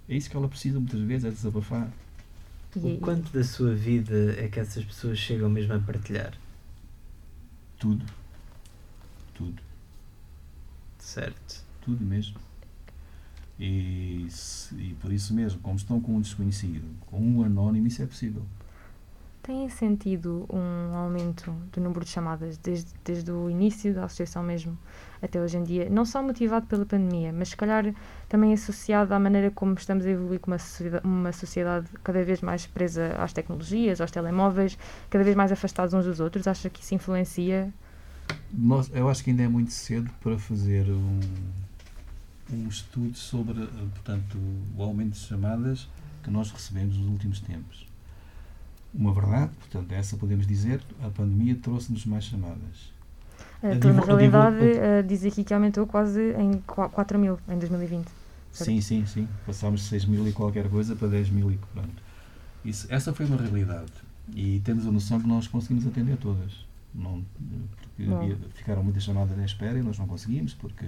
É isso que ela precisa muitas vezes, é desabafar. O quanto da sua vida é que essas pessoas chegam mesmo a partilhar? Tudo. Tudo. Certo. Tudo mesmo. E, e por isso mesmo, como estão com um desconhecido, com um anónimo, isso é possível. Tem sentido um aumento do número de chamadas desde, desde o início da associação mesmo até hoje em dia? Não só motivado pela pandemia, mas se calhar também associado à maneira como estamos a evoluir como uma sociedade, uma sociedade cada vez mais presa às tecnologias, aos telemóveis, cada vez mais afastados uns dos outros. Acha que isso influencia? Nós, eu acho que ainda é muito cedo para fazer um, um estudo sobre eh, portanto, o aumento de chamadas que nós recebemos nos últimos tempos. Uma verdade, portanto, essa podemos dizer, a pandemia trouxe-nos mais chamadas. Então, na eu divu- realidade, eu- uh, diz aqui que aumentou quase em qua- 4 mil em 2020. Certo. Sim, sim, sim. Passámos de 6 mil e qualquer coisa para 10 mil e pronto. Isso, essa foi uma realidade. E temos a noção que nós conseguimos atender todas. Não, porque Bom. havia- ficaram muitas chamadas em espera e nós não conseguimos, porque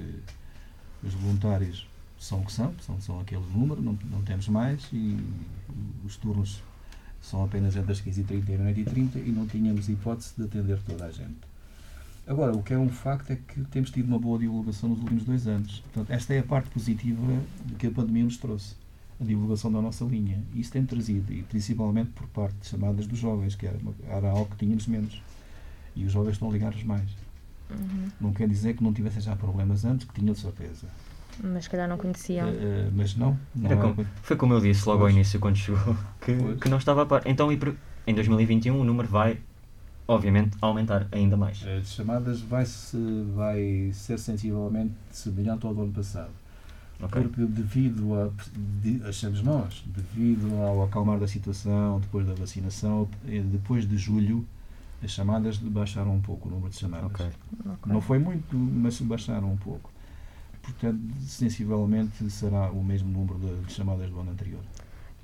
os voluntários são o que são, são, são aquele número, não, não temos mais, e os turnos são apenas entre as 15 e 30 e a meia-noite e 30 e não tínhamos hipótese de atender toda a gente. Agora, o que é um facto é que temos tido uma boa divulgação nos últimos dois anos. Portanto, esta é a parte positiva que a pandemia nos trouxe. A divulgação da nossa linha. E isso tem trazido, e principalmente por parte de chamadas dos jovens, que era, era algo que tínhamos menos. E os jovens estão ligados mais. Uhum. Não quer dizer que não tivessem já problemas antes, que tinham de certeza. Mas se calhar não conheciam. Eh, mas não. não Era é- como- foi como eu disse logo ao Pois. início, quando chegou, que, Pois. que não estava a par. Então, em 2021, o número vai, obviamente, aumentar ainda mais. A de chamadas vai, -se, vai ser sensivelmente semelhante ao do ano passado. Ok? Porque devido a, de- achamos nós, devido ao acalmar da situação, depois da vacinação, eh, depois de julho, as chamadas baixaram um pouco, o número de chamadas. Ok. Ok. Não foi muito, mas baixaram um pouco. Portanto, sensivelmente será o mesmo número de, de chamadas do ano anterior.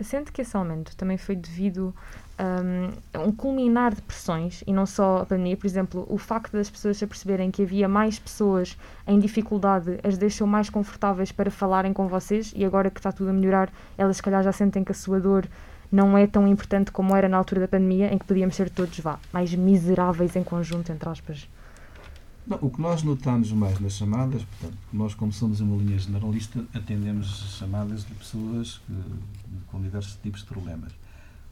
Sente que esse aumento também foi devido hum, a um culminar de pressões e não só a pandemia, por exemplo, o facto das pessoas se aperceberem que havia mais pessoas em dificuldade as deixou mais confortáveis para falarem com vocês e agora que está tudo a melhorar, elas se calhar já sentem que a sua dor não é tão importante como era na altura da pandemia, em que podíamos ser todos, vá, mais miseráveis em conjunto, entre aspas. Não, o que nós notamos mais nas chamadas, portanto, nós como somos uma linha generalista, atendemos chamadas de pessoas que, com diversos tipos de problemas.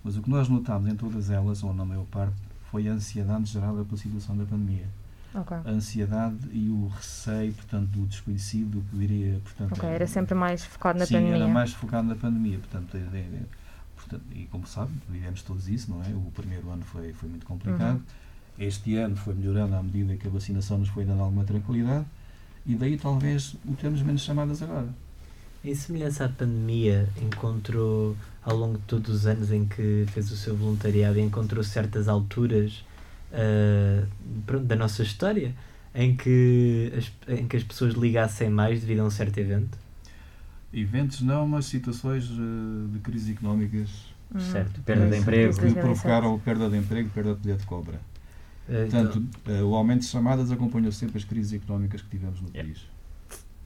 Mas o que nós notámos em todas elas, ou na maior parte, foi a ansiedade gerada pela situação da pandemia. Ok. A ansiedade e o receio, portanto, do desconhecido, que diria, portanto... Ok, era sempre mais focado na Sim, pandemia. era mais focado na pandemia, portanto, é- é- portanto, e como sabe, vivemos todos isso, não é? O primeiro ano foi, foi muito complicado. Uhum. Este ano foi melhorando à medida que a vacinação nos foi dando alguma tranquilidade e daí talvez o termos menos chamadas agora. Em semelhança à pandemia, encontrou ao longo de todos os anos em que fez o seu voluntariado, encontrou certas alturas ah, pronto, da nossa história em que, as, em que as pessoas ligassem mais devido a um certo evento? Eventos não, mas situações eh, de crise económicas Uhum. Certo, perda de emprego. que 2007. provocaram perda de emprego e perda de poder de cobra. Ah, então, Portanto, eh, o aumento de chamadas acompanhou sempre as crises económicas que tivemos no país.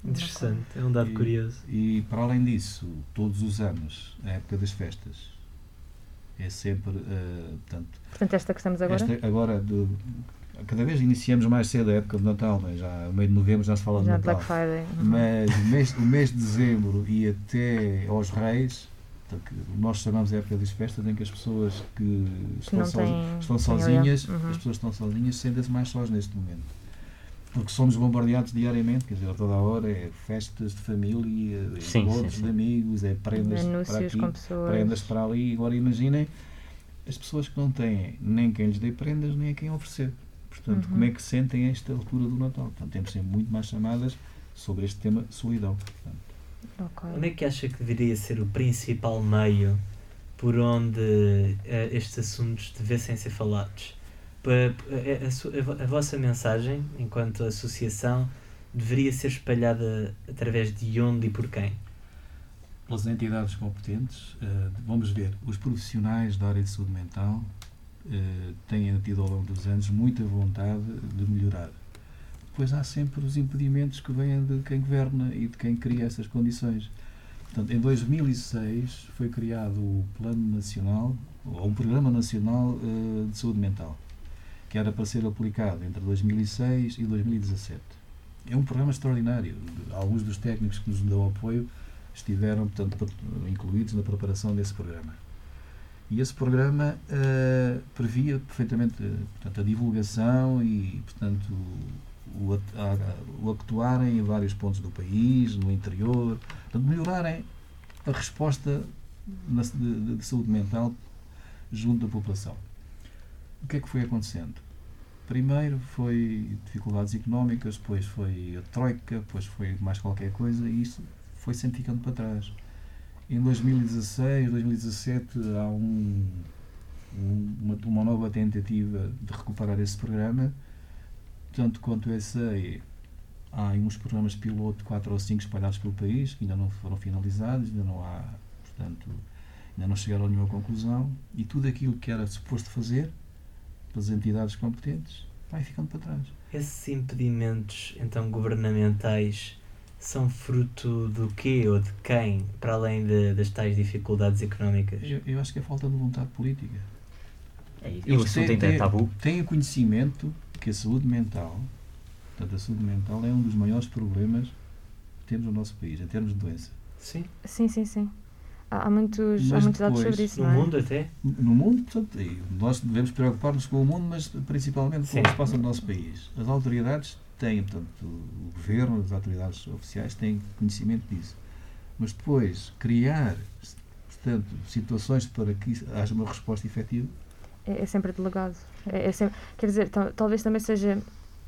interessante, é um dado E- curioso. E para além disso, todos os anos, a época das festas, é sempre, eh, portanto, Portanto, esta que estamos agora? esta, agora de- cada vez iniciamos mais cedo a época de Natal, não é? já no meio de novembro já se fala de já Natal. Black Friday. Uhum. Mas o mês, o mês de dezembro e até aos Reis, que nós chamamos a época das festas em que as pessoas que estão, não so- têm- estão sozinhas. Uhum. as pessoas que estão sozinhas sentem-se mais sós neste momento. Porque somos bombardeados diariamente, quer dizer, a toda hora é festas de família, é encontros de amigos, é prendas para Anúncios aqui, com pessoas. prendas para ali. Agora imaginem as pessoas que não têm nem quem lhes dê prendas, nem a quem oferecer. Portanto, Uhum. como é que sentem esta altura do Natal? Portanto, temos sempre muito mais chamadas sobre este tema solidão. Portanto, Ok. Onde é que acha que deveria ser o principal meio por onde eh, estes assuntos devessem ser falados? Pa- pa- a, a a vo- a vossa mensagem, enquanto associação, deveria ser espalhada através de onde e por quem? pelas entidades competentes, eh, vamos ver, os profissionais da área de saúde mental eh, têm tido ao longo dos anos muita vontade de melhorar. Depois há sempre os impedimentos que vêm de quem governa e de quem cria essas condições. Portanto, em 2006 foi criado o Plano Nacional, ou um Programa Nacional eh, de Saúde Mental, que era para ser aplicado entre 2006 e 2017. É um programa extraordinário. Alguns dos técnicos que nos dão apoio estiveram portanto, incluídos na preparação desse programa. E esse programa eh, previa perfeitamente eh, portanto, a divulgação e portanto, o, o actuarem em vários pontos do país, no interior, portanto, melhorarem a resposta na- de- de saúde mental junto da população. O que é que foi acontecendo? Primeiro foi dificuldades económicas, depois foi a troika, depois foi mais qualquer coisa e isso foi sempre ficando para trás. Em 2016, 2017 há um, um- uma, uma nova tentativa de recuperar esse programa. Tanto quanto eu sei, há aí uns programas piloto, quatro ou cinco espalhados pelo país, que ainda não foram finalizados, ainda não há, portanto, ainda não chegaram a nenhuma conclusão. E tudo aquilo que era suposto fazer pelas entidades competentes vai ficando para trás. Esses impedimentos, então, governamentais são fruto do quê ou de quem, para além de- das tais dificuldades económicas? Eu, eu acho que é falta de vontade política. É. E o assunto têm- ainda é tabu. Têm o conhecimento que a saúde mental, portanto, a saúde mental é um dos maiores problemas que temos no nosso país, em termos de doença. Sim. Sim, sim, sim. Há, muitos, há muitos dados depois, sobre isso, No não é? mundo até. No mundo, portanto, e nós devemos preocupar-nos com o mundo, mas principalmente com Sim. o que se passa no nosso país. As autoridades têm, portanto, o governo, as autoridades oficiais têm conhecimento disso. Mas depois, criar, portanto, situações para que haja uma resposta efetiva, É, é sempre delegado. É, é sempre, quer dizer, tal- talvez também seja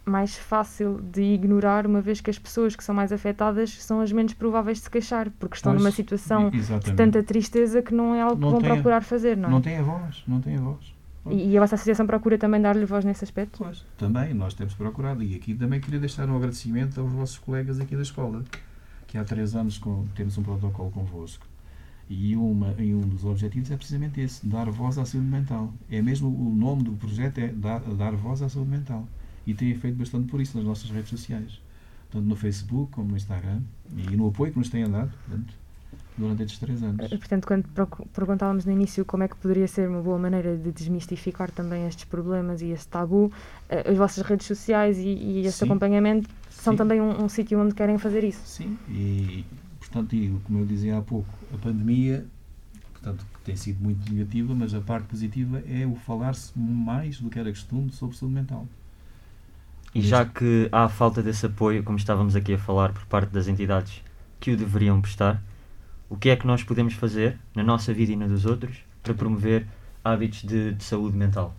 mais fácil de ignorar, uma vez que as pessoas que são mais afetadas são as menos prováveis de se queixar, porque estão Pois, numa situação de exatamente. tanta tristeza que não é algo Não que vão tem- procurar fazer, não é? não tem a voz, não tem a voz. E, a vossa associação procura também dar-lhe voz nesse aspecto? Pois, também, nós temos procurado. E aqui também queria deixar um agradecimento aos vossos colegas aqui da escola, que há três anos com- temos um protocolo convosco. E, uma, e um dos objetivos é precisamente esse, dar voz à saúde mental. É mesmo o nome do projeto é dar, dar voz à saúde mental. E tem feito bastante por isso nas nossas redes sociais. Tanto no Facebook como no Instagram. E no apoio que nos têm dado, portanto, durante estes três anos. Eh, Portanto, quando perguntávamos no início como é que poderia ser uma boa maneira de desmistificar também estes problemas e este tabu, eh, as vossas redes sociais e, e este Sim. acompanhamento são Sim. também um, um sítio onde querem fazer isso. Sim, e portanto, e, como eu dizia há pouco, a pandemia, portanto, que tem sido muito negativa, mas a parte positiva é o falar-se mais do que era costume sobre saúde mental. E já que há falta desse apoio, como estávamos aqui a falar, por parte das entidades que o deveriam prestar, o que é que nós podemos fazer na nossa vida e na dos outros para promover hábitos de, de saúde mental?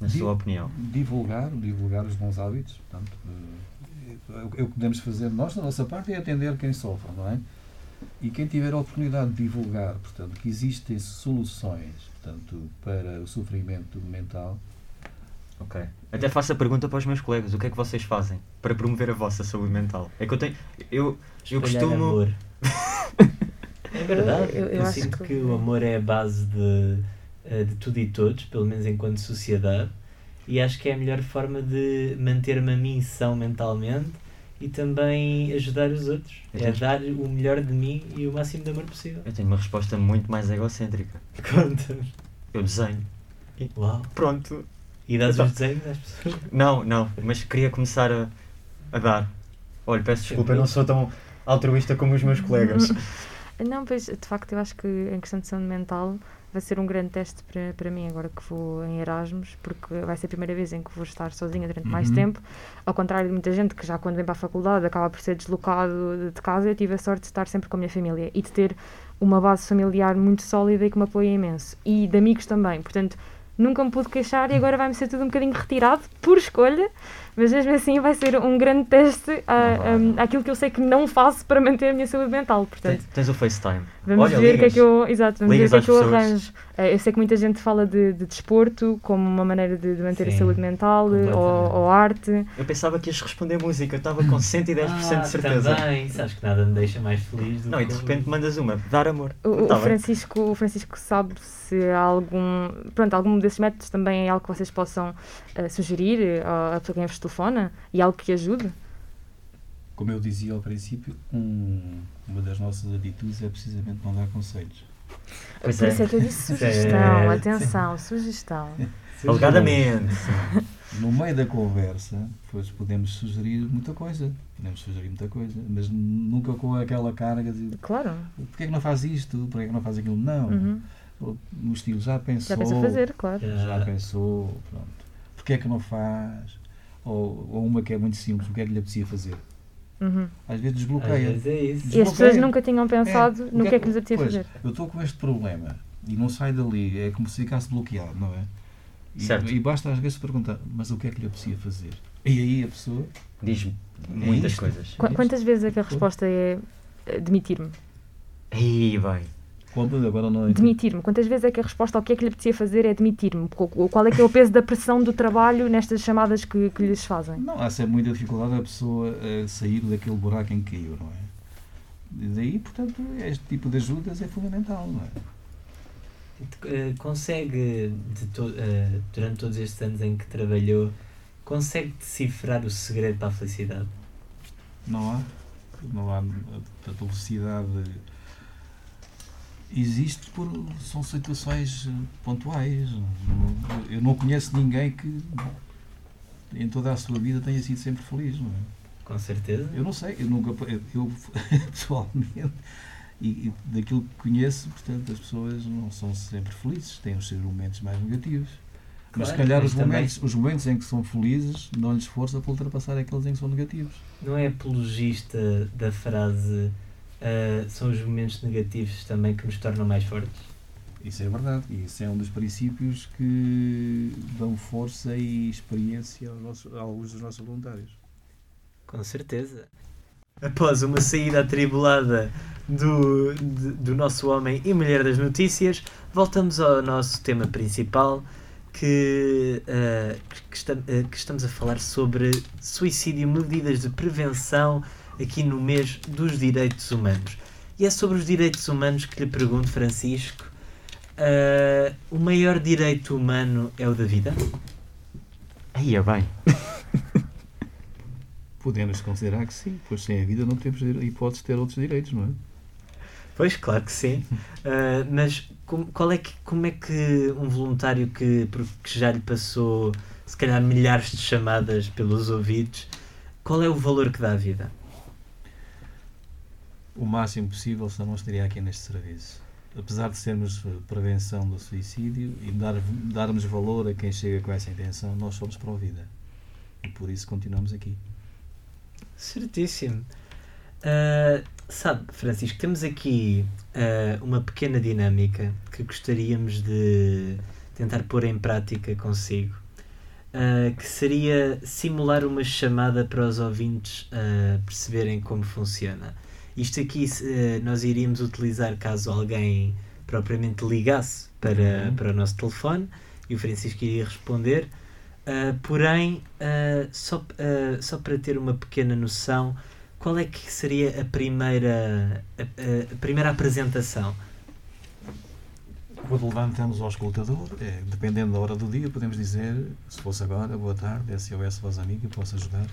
Na Di- sua opinião. Divulgar, divulgar os bons hábitos, portanto, eh, é o é o que podemos fazer nós, da nossa parte, é atender quem sofre, não é? E quem tiver a oportunidade de divulgar, portanto, que existem soluções, portanto, para o sofrimento mental, Ok. Até faço a pergunta para os meus colegas: o que é que vocês fazem para promover a vossa saúde mental? É que eu tenho. Eu, eu Espalhar costumo. é verdade. Eu- Eu, eu acho sinto que- que... o amor é a base de, eh, de tudo e todos, pelo menos enquanto sociedade. E acho que é a melhor forma de manter-me a mim são mentalmente e também ajudar os outros. Eu É tenho- dar o melhor de mim e o máximo de amor possível. Eu tenho uma resposta muito mais egocêntrica. Conta-me. Eu desenho. Uau. Pronto. E dás Então- os desenhos às pessoas. Não, não, mas queria começar a, a dar. Olha, peço desculpa, eu não sou tão altruísta como os meus colegas. Não, pois, de facto, eu acho que em questão de saúde mental vai ser um grande teste para, para mim agora que vou em Erasmus, porque vai ser a primeira vez em que vou estar sozinha durante mais Uhum. tempo. Ao contrário de muita gente que já quando vem para a faculdade acaba por ser deslocado de casa, eu tive a sorte de estar sempre com a minha família e de ter uma base familiar muito sólida e que me apoia imenso. E de amigos também, portanto, nunca me pude queixar e agora vai-me ser tudo um bocadinho retirado, por escolha, mas mesmo assim vai ser um grande teste a, a- àquilo que eu sei que não faço para manter a minha saúde mental, portanto... Tens, tens o FaceTime. Vamos Olha, ver o que é que eu, exato, vamos ver que é que eu arranjo. Eh, Eu sei que muita gente fala de, de desporto como uma maneira de, de manter a Sim, saúde mental eh, ou, ou arte. Eu pensava que ias responder música, eu estava com 110% Ah, de certeza. Também, sabes que nada me deixa mais feliz do Não, e de que- repente mandas uma, dar amor. O, o Tá. Francisco, o Francisco sabe se há algum, pronto, algum desses métodos também é algo que vocês possam eh, sugerir eh, a, a quem vos telefona e algo que ajude. Como eu dizia ao princípio, um- uma das nossas atitudes é precisamente não dar conselhos. Pois Por é. isso é que eu disse Certo. sugestão, atenção, sugestão. Alegadamente. No meio da conversa, pois podemos sugerir muita coisa. Podemos sugerir muita coisa, mas nunca com aquela carga de Claro. porquê é que não faz isto, porquê é que não faz aquilo. Não. Uhum. No estilo já pensou. Já pensa fazer, claro. Já pensou, pronto. Porquê é que não faz? Ou, ou uma que é muito simples, o que é que lhe apetecia fazer? Uhum. Às vezes Às desbloqueia. vezes é isso. E as pessoas Desbloqueia. nunca tinham pensado o no que é que lhes apetecia pois, fazer. Eu estou com este problema e não sai dali, é como se ficasse bloqueado, não é? E, Certo. e basta às vezes perguntar, mas o que é que lhe apetecia fazer? E aí a pessoa, Diz muitas isto. coisas. Qu- Quantas vezes é que a resposta é eh, demitir-me? Aí, bem. Quando agora não é. Demitir-me. Quantas vezes é que a resposta ao que é que lhe apetecia fazer é demitir-me? Qu- qu- Qual é que é o peso da pressão do trabalho nestas chamadas que, que lhes fazem? Não, há sempre muita dificuldade a pessoa a sair daquele buraco em que caiu, não é? E daí, portanto, este tipo de ajudas é fundamental, não é? Eh, consegue, de to- eh, durante todos estes anos em que trabalhou, consegue decifrar o segredo para a felicidade? Não há. Não há. A felicidade existe por. são situações eh, pontuais. Eu não conheço ninguém que em toda a sua vida tenha sido sempre feliz, não é? Com certeza. Eu não sei, eu nunca, eu, pessoalmente, e, e daquilo que conheço, portanto, as pessoas não são sempre felizes, têm os seus momentos mais negativos. mas se Claro, calhar os também- momentos, os momentos em que são felizes dão-lhes força para ultrapassar aqueles em que são negativos. Não é apologista da frase ah, são os momentos negativos também que nos tornam mais fortes? Isso é verdade, e isso é um dos princípios que dão força e experiência aos, nossos, aos dos nossos voluntários. Com certeza. Após uma saída atribulada do, de- do nosso homem e mulher das notícias, voltamos ao nosso tema principal, que, ah, que, estam- ah, que estamos a falar sobre suicídio, medidas de prevenção, aqui no mês dos direitos humanos. E é sobre os direitos humanos que lhe pergunto, Francisco. ah, o maior direito humano é o da vida? Aí é bem. Podemos considerar que sim, pois sem a vida não temos hipótese de ter outros direitos, não é? Pois, claro que sim. Ah, mas como, qual é que, como é que um voluntário que, que já lhe passou, se calhar, milhares de chamadas pelos ouvidos, qual é o valor que dá à vida? O máximo possível, senão não estaria aqui neste serviço. Apesar de sermos eh, prevenção do suicídio e dar, darmos valor a quem chega com essa intenção, nós somos para a vida. E por isso continuamos aqui. Certíssimo. Ah, sabe, Francisco, temos aqui ah, uma pequena dinâmica que gostaríamos de tentar pôr em prática consigo. ah, que seria simular uma chamada para os ouvintes perceberem como funciona. Isto aqui se, ah, nós iríamos utilizar caso alguém propriamente ligasse para, Uhum. para o nosso telefone e o Francisco iria responder. Ah, porém, ah, só, ah, só para ter uma pequena noção, qual é que seria a primeira, a, a- a primeira apresentação? Quando levantamos ao escutador, é, dependendo da hora do dia, podemos dizer, se fosse agora, boa tarde, SOS Voz Amiga, posso ajudar?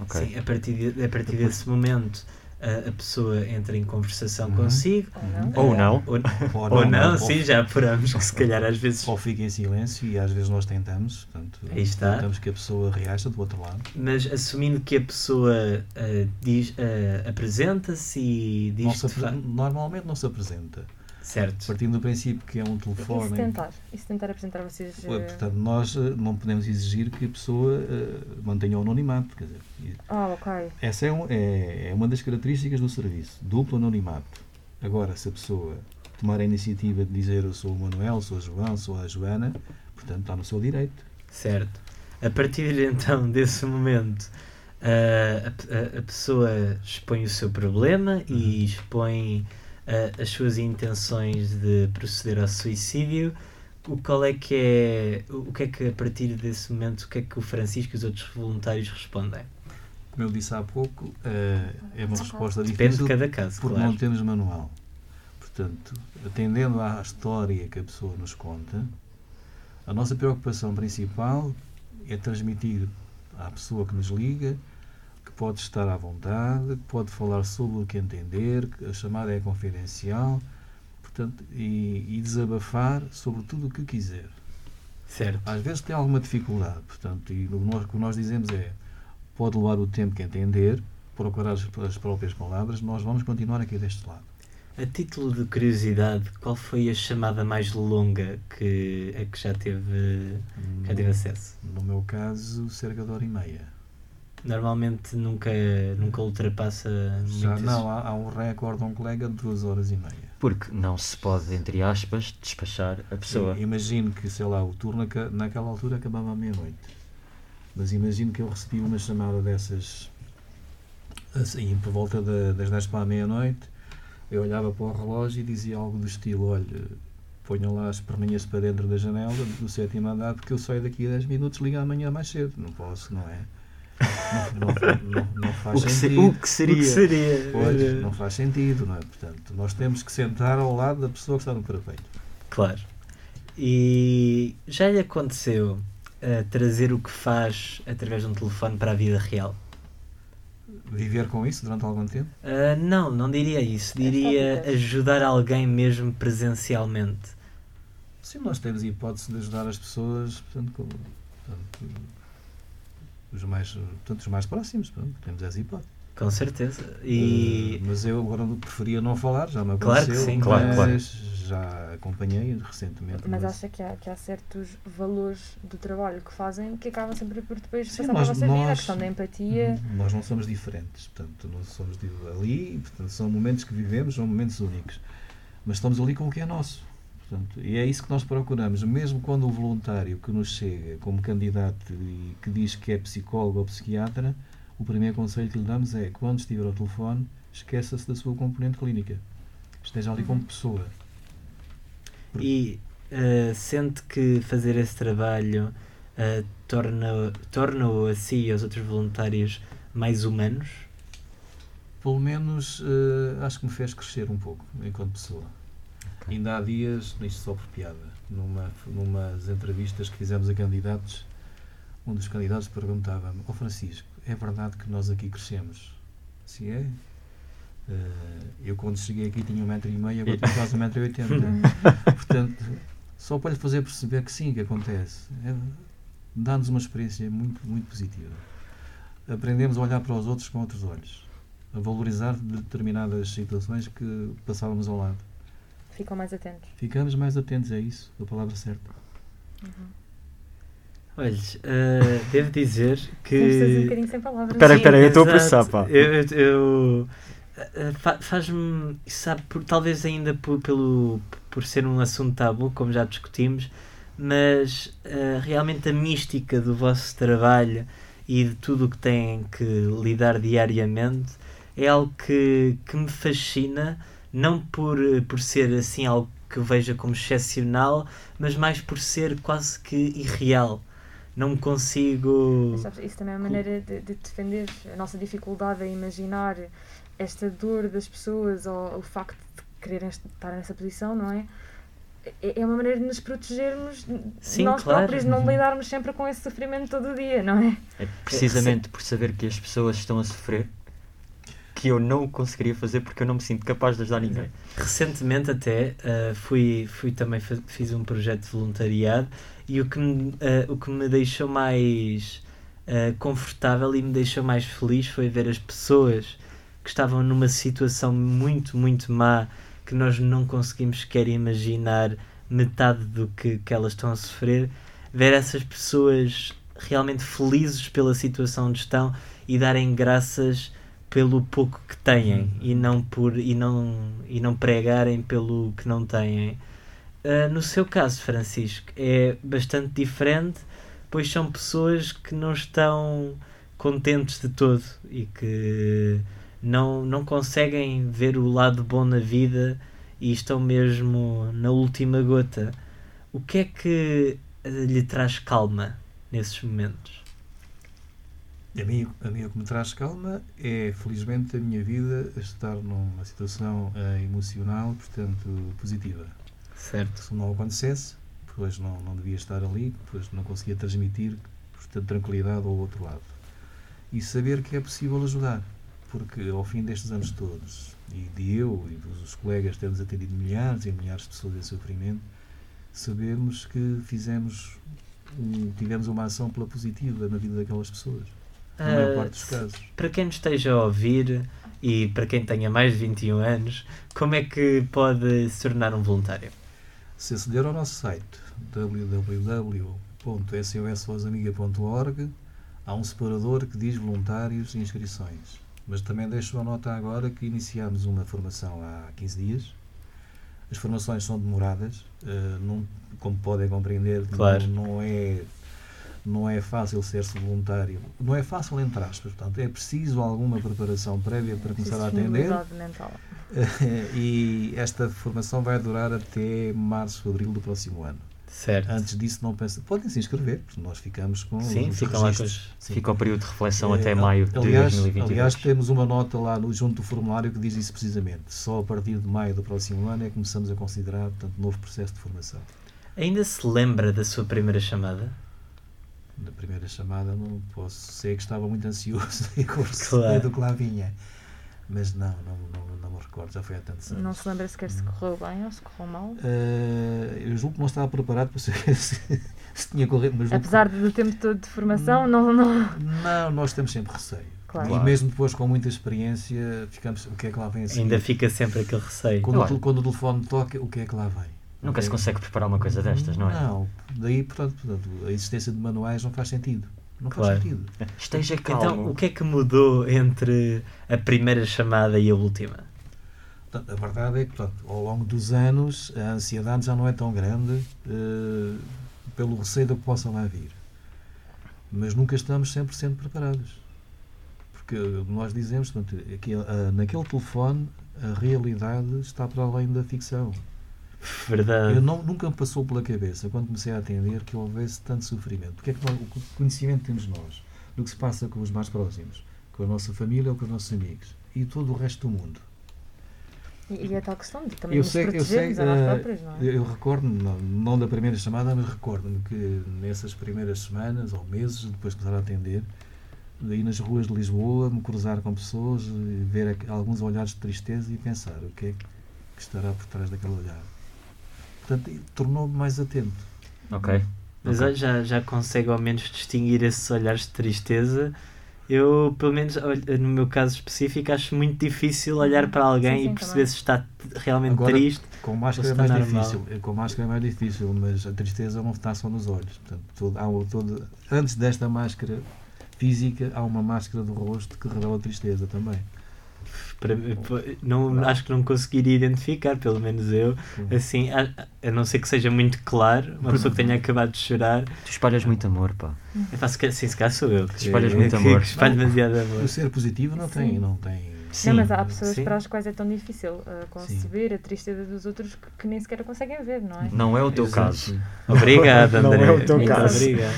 Ok. Sim, a partir, de- a partir desse momento a, a pessoa entra em conversação Uhum. consigo. Ou não? Ou não. Ou, ou não, sim, já apuramos que se calhar às vezes. Ou fica em silêncio e às vezes nós tentamos, portanto, Aí está. tentamos que a pessoa reaja do outro lado. Mas assumindo que a pessoa ah, diz, ah, apresenta-se e diz Não apre- normalmente não se apresenta. Certo. Partindo do princípio que é um E telefone. se tentar? E se tentar apresentar vocês? Eh, Portanto, nós eh, não podemos exigir que a pessoa eh, mantenha o anonimato. Quer dizer, e Ah, ok. essa é, um- é- é uma das características do serviço, duplo anonimato. Agora, se a pessoa tomar a iniciativa de dizer eu sou o Manuel, sou o João, sou a Joana, portanto está no seu direito. Certo. A partir então desse momento, ah, a, a- a pessoa expõe o seu problema e expõe ah, as suas intenções de proceder ao suicídio. O qual é que é o que é que a partir desse momento o que é que o Francisco e os outros voluntários respondem? Como eu disse há pouco, eh, é uma resposta Depende de difícil cada caso, porque claro. não temos manual. Portanto, atendendo à história que a pessoa nos conta, a nossa preocupação principal é transmitir à pessoa que nos liga pode estar à vontade, pode falar sobre o que entender, a chamada é confidencial, portanto, e, e desabafar sobre tudo o que quiser. Certo. Às vezes tem alguma dificuldade, portanto, e o nós- o que nós dizemos é pode levar o tempo que entender, procurar as, as próprias palavras, nós vamos continuar aqui deste lado. A título de curiosidade, qual foi a chamada mais longa que, a que já teve, já teve acesso? No meu caso, cerca de hora e meia. Normalmente nunca, nunca ultrapassa Já muitas- não, há, há um recorde de um colega de duas horas e meia. Porque não se pode, entre aspas, despachar a pessoa. Imagino que, sei lá, o turno naquela altura acabava à meia-noite. Mas imagino que eu recebi uma chamada dessas assim, por volta da- das 10 para a meia-noite. Eu olhava para o relógio e dizia algo do estilo: olha, ponha lá as perninhas para dentro da janela do sétimo andar, porque eu saio daqui a 10 minutos, liga amanhã mais cedo. Não posso, não é? Não, não, não, faz O que, se- sentido. o que seria? O que seria? Pois, não faz sentido, não é? Portanto, nós temos que sentar ao lado da pessoa que está no parapeito. Claro. E já lhe aconteceu eh, trazer o que faz através de um telefone para a vida real? Viver com isso durante algum tempo? Ah, não, não diria isso. Diria ajudar alguém mesmo presencialmente. Sim, nós temos a hipótese de ajudar as pessoas, portanto, com- portanto, os mais, portanto, os mais próximos, pronto, temos essa hipótese. Com certeza. E Uh, mas eu agora preferia não falar, já me Claro que aconteceu, sim, claro, mas claro. já acompanhei recentemente. Mas acha que há, que há certos valores do trabalho que fazem que acabam sempre por depois Sim, passar nós- para a vossa vida, a nós- questão da empatia. Nós não somos diferentes, portanto, não somos de- ali, portanto, são momentos que vivemos, são momentos únicos. Mas estamos ali com o que é nosso. Portanto, e é isso que nós procuramos, mesmo quando o voluntário que nos chega como candidato e que diz que é psicólogo ou psiquiatra, o primeiro conselho que lhe damos é, quando estiver ao telefone, esqueça-se da sua componente clínica. Esteja ali como pessoa. E uh, sente que fazer esse trabalho uh, torna- torna-o a si e aos outros voluntários mais humanos? Pelo menos eh, acho que me fez crescer um pouco enquanto pessoa. Ainda há dias, isto só por piada, numa, numas entrevistas que fizemos a candidatos, um dos candidatos perguntava-me: Ó Francisco, é verdade que nós aqui crescemos? Se é? Eh, eu quando cheguei aqui tinha um metro e meio, agora tenho quase um metro e oitenta. Portanto, só para lhe fazer perceber que sim, que acontece. É, Dá-nos uma experiência muito, muito positiva. Aprendemos a olhar para os outros com outros olhos. A valorizar determinadas situações que passávamos ao lado. Ficam mais atentos. Ficamos mais atentos a isso, a palavra certa. Olha, uh, devo dizer que. Todos um bocadinho sem palavras. Espera, espera, eu estou a processar, pá. Eu, eu- eu- fa- faz-me, sabe, por- talvez ainda por, pelo, por ser um assunto tabu, como já discutimos, mas eh, realmente a mística do vosso trabalho e de tudo o que têm que lidar diariamente é algo que, que me fascina, não por, por ser assim algo que eu veja como excepcional, mas mais por ser quase que irreal. Não me consigo. Mas, sabes, isso também é uma maneira de, de defender a nossa dificuldade a imaginar esta dor das pessoas ou o facto de quererem estar nessa posição, não é? É é uma maneira de nos protegermos de Sim, nós claro. próprios, de não lidarmos sempre com esse sofrimento todo o dia, não é? É precisamente por saber que as pessoas estão a sofrer que eu não conseguiria fazer porque eu não me sinto capaz de ajudar ninguém. Recentemente até uh, fui, fui também fiz um projeto de voluntariado e o que me, uh, o que me deixou mais uh, confortável e me deixou mais feliz foi ver as pessoas que estavam numa situação muito, muito má que nós não conseguimos sequer imaginar metade do que, que elas estão a sofrer, ver essas pessoas realmente felizes pela situação onde estão e darem graças pelo pouco que têm e não por e não e não pregarem pelo que não têm. Ah, no seu caso, Francisco, é bastante diferente, pois são pessoas que não estão contentes de todo e que não, não conseguem ver o lado bom na vida e estão mesmo na última gota. O que é que ah, lhe traz calma nesses momentos? A mim, a mim o que me traz calma é, felizmente, a minha vida estar numa situação eh, emocional, portanto, positiva. Certo. Se não acontecesse, pois não, não devia estar ali, pois não conseguia transmitir, portanto, tranquilidade ao outro lado. E saber que é possível ajudar, porque ao fim destes anos todos, e de eu e dos colegas termos atendido milhares e milhares de pessoas em sofrimento, sabemos que fizemos, um- tivemos uma ação pela positiva na vida daquelas pessoas. Na maior Ah, parte dos casos. Para quem nos esteja a ouvir e para quem tenha mais de 21 anos, como é que pode se tornar um voluntário? Se aceder ao nosso site www.sosvozamiga.org há um separador que diz voluntários e inscrições. Mas também deixo a nota agora que iniciámos uma formação há 15 dias. As formações são demoradas, eh, não, como podem compreender, Claro. não, não é não é fácil ser-se voluntário. Não é fácil, entre aspas. Portanto, é preciso alguma preparação prévia para começar a atender. Mental. e esta formação vai durar até março, abril do próximo ano. Certo. Antes disso, não pensem. Podem se inscrever, porque nós ficamos com. Sim, os ficam lá com os- Sim. Fica o período de reflexão Eh, até maio de aliás, 2022. aliás, temos uma nota lá no, junto do formulário que diz isso precisamente. Só a partir de maio do próximo ano é que começamos a considerar portanto, novo processo de formação. Ainda se lembra da sua primeira chamada? Na primeira chamada, não posso. Sei que estava muito ansioso e com Claro. do que lá vinha. Mas não, não, não, não me recordo, já foi há tantos anos. Não se lembra sequer se correu bem ou se correu mal. Eh, eu julgo que não estava preparado para saber se, se tinha corrido. Mas Apesar do tempo todo de formação, não. não... Não, nós temos sempre receio. Claro. E mesmo depois com muita experiência, ficamos. O que é que lá vem a seguir? Ainda fica sempre aquele receio. Quando, Claro. o, quando o telefone toca, o que é que lá vem? Nunca se consegue preparar uma coisa destas, não é? Não, daí, portanto, portanto, a existência de manuais não faz sentido. Não faz Claro. sentido. Esteja calmo. Então, o que é que mudou entre a primeira chamada e a última? Portanto, a verdade é que, portanto, ao longo dos anos, a ansiedade já não é tão grande eh, pelo receio do que possa lá vir. Mas nunca estamos 100% preparados. Porque nós dizemos, portanto, que, ah, naquele telefone, a realidade está para além da ficção. Verdade. Eu não, nunca me passou pela cabeça, quando comecei a atender, que houvesse tanto sofrimento. Porque é que nós, o conhecimento temos nós do que se passa com os mais próximos, com a nossa família ou com os nossos amigos e todo o resto do mundo. E, e é tal questão de também Eu nos sei, eu sei, protegermos a nós eh, próprios, não é? eu recordo-me, não, não da primeira chamada, mas recordo-me que nessas primeiras semanas ou meses, depois de começar a atender, daí nas ruas de Lisboa, me cruzar com pessoas, ver alguns olhares de tristeza e pensar o que é que estará por trás daquele olhar. Portanto, tornou-me mais atento. Ok. Mas Ok. olha, já, já consegue ao menos distinguir esses olhares de tristeza. Eu, pelo menos no meu caso específico, acho muito difícil olhar para alguém Sim, sim, e perceber também. se está realmente Agora, triste. Com máscara é mais normal. difícil, com máscara é mais difícil, mas a tristeza não está só nos olhos. Portanto, todo, há todo, antes desta máscara física, há uma máscara do rosto que revela a tristeza também. Para, pô, não, acho que não conseguiria identificar, pelo menos eu. Assim, a, a não ser que seja muito claro, uma pessoa que tenha acabado de chorar. Tu espalhas muito amor, pá. Eu faço que assim, se calhar sou eu. Que, Espalhas muito que- amor. que espalho demasiado amor. O ser positivo não tem, Sim. não tem. Sim. Não, mas há pessoas sim. para as quais é tão difícil uh, conceber a tristeza dos outros que, que nem sequer a conseguem ver, não é? Não é o teu Exato. caso. Obrigado, Não André. é o teu Muito caso. obrigado.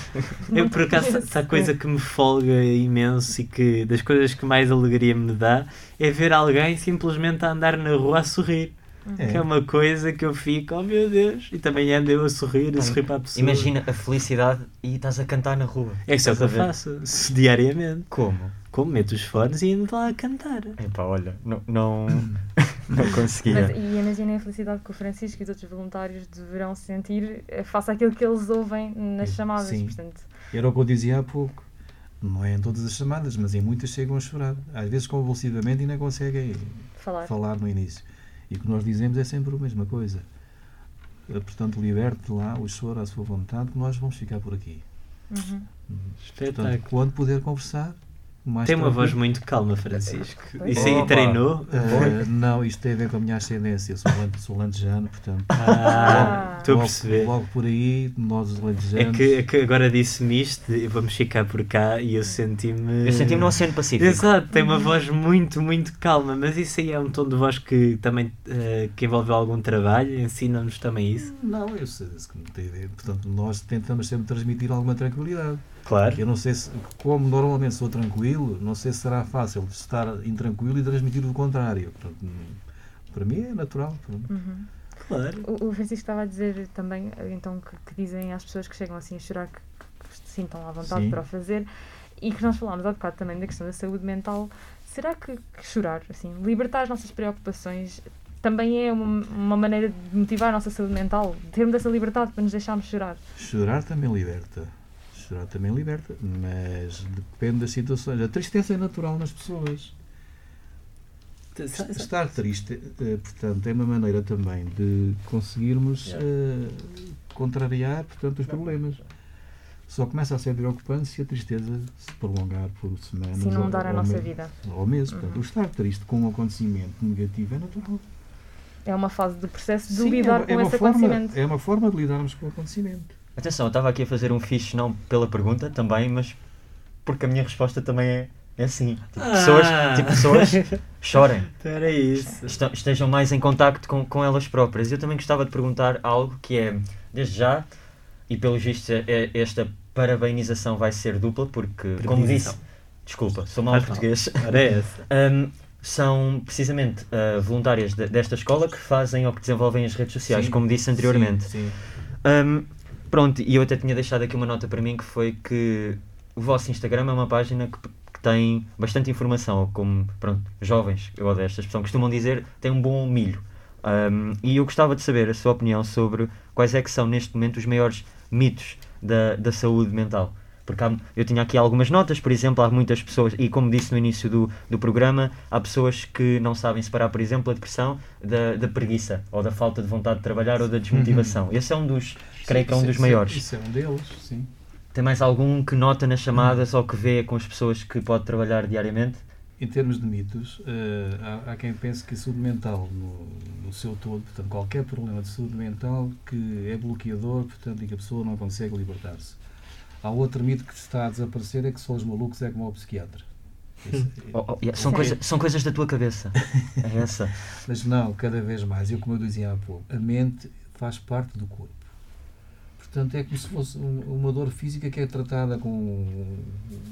Eu, por acaso, há coisa que me folga imenso e que das coisas que mais alegria me dá é ver alguém simplesmente a andar na rua a sorrir. É. Que é uma coisa que eu fico, oh meu Deus, e também ando eu a sorrir, a sorrir para a pessoa. Imagina a felicidade e estás a cantar na rua. É isso é o que eu a faço diariamente. Como? Como meto os fones e ando lá a cantar. Epá, olha, não, não, não conseguia. Mas, e imaginem a felicidade que o Francisco e os outros voluntários deverão sentir eh, face àquilo que eles ouvem nas chamadas. Sim. Portanto, Era o que eu dizia há pouco. Não é em todas as chamadas, mas em muitas chegam a chorar. Às vezes convulsivamente e não conseguem falar. falar no início. E o que nós dizemos é sempre a mesma coisa. Eh, Portanto, liberte lá o choro à sua vontade, que nós vamos ficar por aqui. Uhum. Espetáculo. Portanto, quando puder conversar, mais Tem uma voz muito calma, Francisco. Isso aí treinou? Eh, não, isto tem a ver com a minha ascendência. Eu sou, lan- sou lantejano, portanto. Ah, estou a logo, perceber. Logo por aí, nós os É lantejanos. que, é que agora disse-me isto, vamos ficar por cá e eu senti-me. Eu senti-me no Oceano Pacífico. Exato, tem uma voz muito, muito calma, mas isso aí é um tom de voz que também eh, que envolve algum trabalho, ensina-nos também isso. Não, eu sei isso que não tem a ver. Portanto, nós tentamos sempre transmitir alguma tranquilidade. Claro. Eu não sei se, como normalmente sou tranquilo, não sei se será fácil estar intranquilo e transmitir o contrário. Portanto, para mim é natural. Uhum. Claro. O, o Francisco estava a dizer também, então, que, que dizem às pessoas que chegam assim a chorar que, que se sintam à vontade Sim. para o fazer e que nós falámos há bocado também da questão da saúde mental. Será que, que chorar, assim, libertar as nossas preocupações também é uma, uma maneira de motivar a nossa saúde mental? Termos essa liberdade para nos deixarmos chorar? Chorar também liberta. Chorar também liberta, mas depende das situações. A tristeza é natural nas pessoas. Estar triste, eh, portanto, é uma maneira também de conseguirmos eh, contrariar, portanto, os problemas. Só começa a ser preocupante se a tristeza se prolongar por semanas Se ou, inundar a ou nossa meses, vida. ou. Portanto, Uhum. o estar triste com um acontecimento negativo é natural. É uma fase do processo de Sim, lidar é, uma- com é uma esse forma, acontecimento. é uma forma de lidarmos com o acontecimento. Atenção, eu estava aqui a fazer um fixe não pela pergunta também, mas porque a minha resposta também é, é assim. Tipo, pessoas, Ah. tipo, pessoas chorem. Era isso. Este- estejam mais em contacto com, com elas próprias. Eu também gostava de perguntar algo que é, desde já, e pelos vistos é- é- esta parabenização vai ser dupla, porque, como disse, desculpa, sou mal Faz português, é. Um, são precisamente uh, voluntárias de- desta escola que fazem ou que desenvolvem as redes sociais, Sim, como disse anteriormente. Sim, sim. Um, pronto, e eu até tinha deixado aqui uma nota para mim que foi que o vosso Instagram é uma página que, que tem bastante informação, como pronto, jovens, eu odeio esta expressão, costumam dizer, tem um bom milho. Um, e eu gostava de saber a sua opinião sobre quais é que são neste momento os maiores mitos da, da saúde mental. Porque há- eu tinha aqui algumas notas, por exemplo, há muitas pessoas, e como disse no início do, do programa, há pessoas que não sabem separar, por exemplo, a depressão da, da preguiça, ou da falta de vontade de trabalhar, ou da desmotivação. Esse é um dos, creio que é um Isso- dos isso maiores. Isso é um deles, sim. Tem mais algum que nota nas chamadas ou que vê com as pessoas que pode trabalhar diariamente? Em termos de mitos, eh, há, há quem pense que a saúde mental, no, no seu todo, portanto, qualquer problema de saúde mental que é bloqueador, portanto, e que a pessoa não consegue libertar-se. Há outro mito que está a desaparecer, é que só os malucos é como o psiquiatra. Esse- Oh, oh, yeah, são, coisa, são coisas da tua cabeça. É essa. Mas não, cada vez mais. Eu, como eu dizia há pouco, a mente faz parte do corpo. Portanto, é como se fosse um- uma dor física que é tratada com um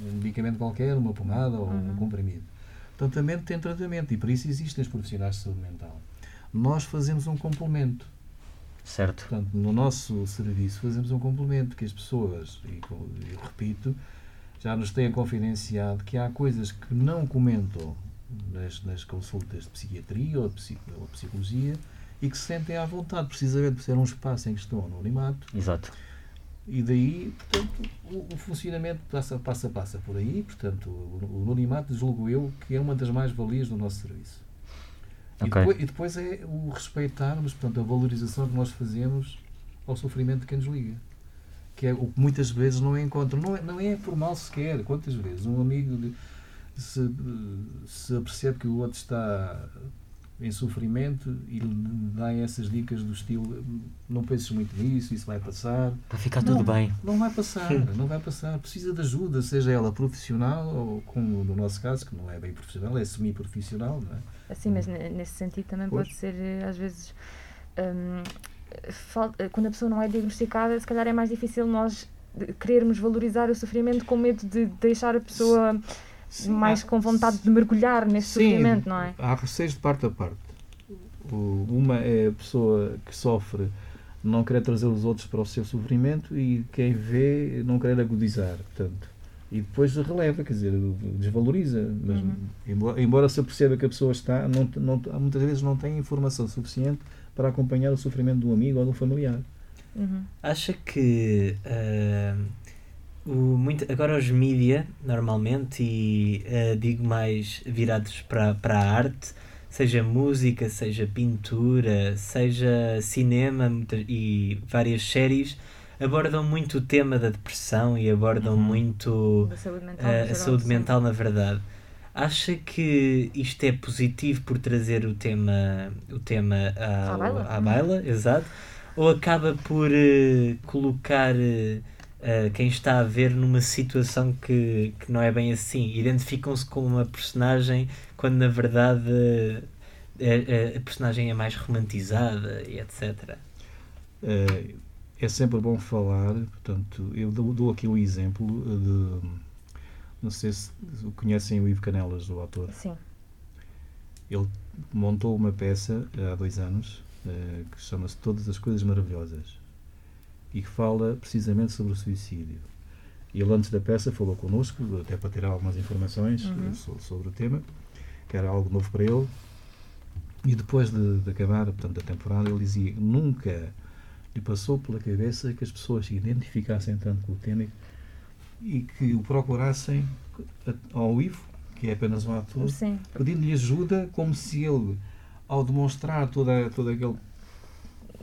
um medicamento qualquer, uma pomada ou um Uhum. comprimido. Portanto, a mente tem tratamento e para isso existem os profissionais de saúde mental. Nós fazemos um complemento. Certo. Portanto, no nosso serviço fazemos um complemento que as pessoas, e eu repito, já nos têm confidenciado que há coisas que não comentam nas, nas consultas de psiquiatria ou de ou psicologia e que se sentem à vontade, precisamente por ser um espaço em que estão anonimato Exato. e daí, portanto, o, o funcionamento passa, passa, passa por aí, portanto, o, o anonimato, julgo eu, que é uma das mais-valias do nosso serviço. E, Ok. depois, e depois é o respeitarmos, portanto, a valorização que nós fazemos ao sofrimento de quem nos liga. Que é o que muitas vezes não encontram. Não é, não é por mal sequer. Quantas vezes um amigo de- se, se apercebe que o outro está em sofrimento e lhe dá essas dicas do estilo não penses muito nisso, isso vai passar. Para ficar Não, tudo bem. Não vai passar, não vai passar. Precisa de ajuda, seja ela profissional ou, como no nosso caso, que não é bem profissional, é semi-profissional, não é? Assim, mas ne- nesse sentido também Pois. pode ser, eh, às vezes, hum, eh, quando a pessoa não é diagnosticada, se calhar é mais difícil nós querermos valorizar o sofrimento com medo de deixar a pessoa mais há- com vontade de mergulhar nesse Sim, sofrimento, não é? Há receios de parte a parte. O- uma é a pessoa que sofre não querer trazer os outros para o seu sofrimento e quem vê não querer agudizar, portanto. E depois releva, quer dizer, desvaloriza. Mas, Uhum. embora, embora se perceba que a pessoa está, não, não, muitas vezes não tem informação suficiente para acompanhar o sofrimento de um amigo ou de um familiar. Uhum. Acha que ah, o, muito, agora os mídia, normalmente, e ah, digo mais virados para, para a arte, seja música, seja pintura, seja cinema muita- e várias séries, abordam muito o tema da depressão e abordam Uhum. muito saúde mental. a, no a saúde sim. mental, na verdade. Acha que isto é positivo por trazer o tema, o tema ao- À baila? à baila, exato? Ou acaba por eh, colocar eh, eh, quem está a ver numa situação que, que não é bem assim? Identificam-se com uma personagem quando na verdade eh, eh, a personagem é mais romantizada e etc. É sempre bom falar, portanto, eu dou, dou aqui o exemplo de. Não sei se conhecem o Ivo Canelas, o autor. Sim. Ele montou uma peça há dois anos que chama-se Todas as Coisas Maravilhosas e que fala precisamente sobre o suicídio. Ele, antes da peça, falou connosco, até para ter algumas informações Uhum. so- sobre o tema, que era algo novo para ele. E depois de, de acabar portanto, a temporada, ele dizia: Nunca lhe passou pela cabeça que as pessoas se identificassem tanto com o tema e que o procurassem ao Ivo, que é apenas um ator, pedindo-lhe ajuda, como se ele, ao demonstrar toda, todo aquele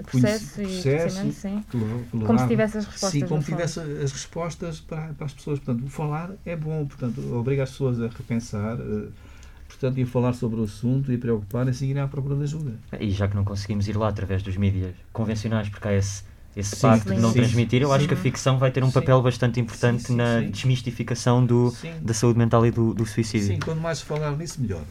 Processo e processo sim. Como se tivesse as respostas. Sim, como tivesse as respostas para, para as pessoas. Portanto, o falar é bom, portanto, obriga as pessoas a repensar, eh, portanto, e a falar sobre o assunto e preocuparem-se e irem à procura de ajuda. E já que não conseguimos ir lá através dos mídias convencionais, porque há esse, esse Sim, pacto de não sim, transmitir, eu acho sim. que a ficção vai ter um Sim. papel bastante importante Sim, sim, na sim. desmistificação do, Sim. da saúde mental e do, do suicídio. Sim, quanto mais falar nisso, melhor.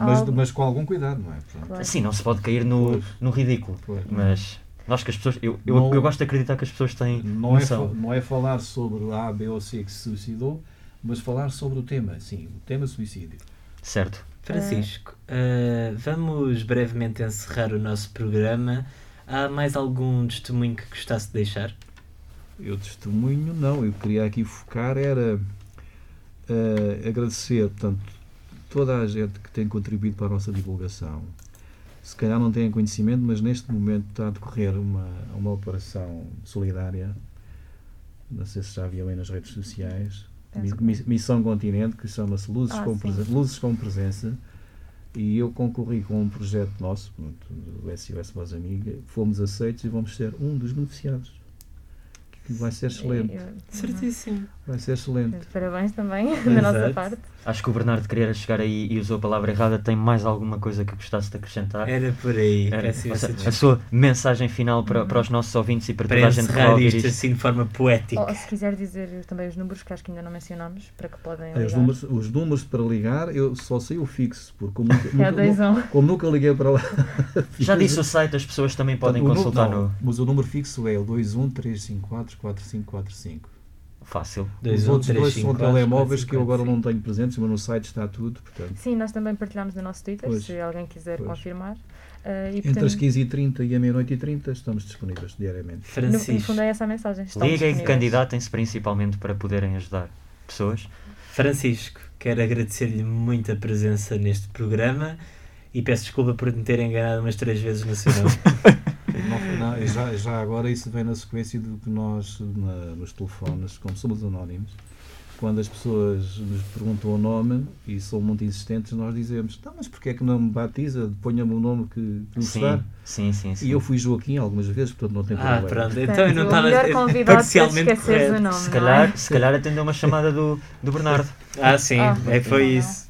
Mas, mas com algum cuidado, não é? Portanto. Assim, não se pode cair no, Pois. no ridículo, Pois. mas nós que as pessoas, eu, eu, Não- eu gosto de acreditar que as pessoas têm Não é, noção. fa- não é falar sobre A, B ou C que se suicidou, mas falar sobre o tema, sim, o tema suicídio. Certo. Francisco, eh, vamos brevemente encerrar o nosso programa. Há mais algum testemunho que gostasse de deixar? Eu testemunho, não. Eu queria aqui focar, era eh, agradecer, portanto, toda a gente que tem contribuído para a nossa divulgação. Se calhar não têm conhecimento, mas neste momento está a decorrer uma, uma operação solidária não sei se já viam aí nas redes sociais, Mi- Missão Continente, que chama-se Luzes, Ah, com sim. Presen- Luzes com Presença, e eu concorri com um projeto nosso, pronto, do SOS Voz Amiga, fomos aceitos e vamos ser um dos beneficiados. Que vai ser excelente, Certíssimo. Vai ser excelente. Parabéns também da nossa Exato. parte. Acho que o Bernardo queria chegar aí e usou a palavra errada. Tem mais alguma coisa que gostasse de acrescentar? Era por aí. Era- seja, a sua mensagem final para, para os nossos ouvintes e para, Para toda a gente que ouvir isto isto. assim de forma poética. Ou se quiser dizer também os números que acho que ainda não mencionámos, para que podem Os ligar. números, os números para ligar, eu só sei o fixo, porque como nunca, É nunca- o 2 1. como nunca liguei para lá. Já disse o site, as pessoas também podem O consultar não, no. Mas o número fixo é o 213544545. Fácil. Dois, Os outros três, dois cinco, são quatro, telemóveis quatro, que eu agora não tenho presentes, mas no site está tudo. Portanto, Sim, nós também partilhamos no nosso Twitter, Pois. se alguém quiser Pois. confirmar. Ah, e, entre portanto, as 15h30 e a meia-noite e 30 estamos disponíveis diariamente. no, no Francisco. fundo é essa a mensagem. Liguem e candidatem-se principalmente para poderem ajudar pessoas. Francisco, quero agradecer-lhe muito a presença neste programa e peço desculpa por me ter enganado umas três vezes no seu nome. Não, não, já, já agora isso vem na sequência do que nós, na- nos telefones, como somos anónimos, quando as pessoas nos perguntam o nome e são muito insistentes, nós dizemos: Tá, mas porquê é que não me batiza? Ponha-me o nome que, que gostar. Sim, sim, sim. sim. E eu fui Joaquim algumas vezes, portanto não tem ah, problema. pronto, então eu não estava para parcialmente correto. nome. Se é? calhar, se calhar atendeu uma chamada do, do Bernardo. Ah, sim, Ah, é, foi não. isso.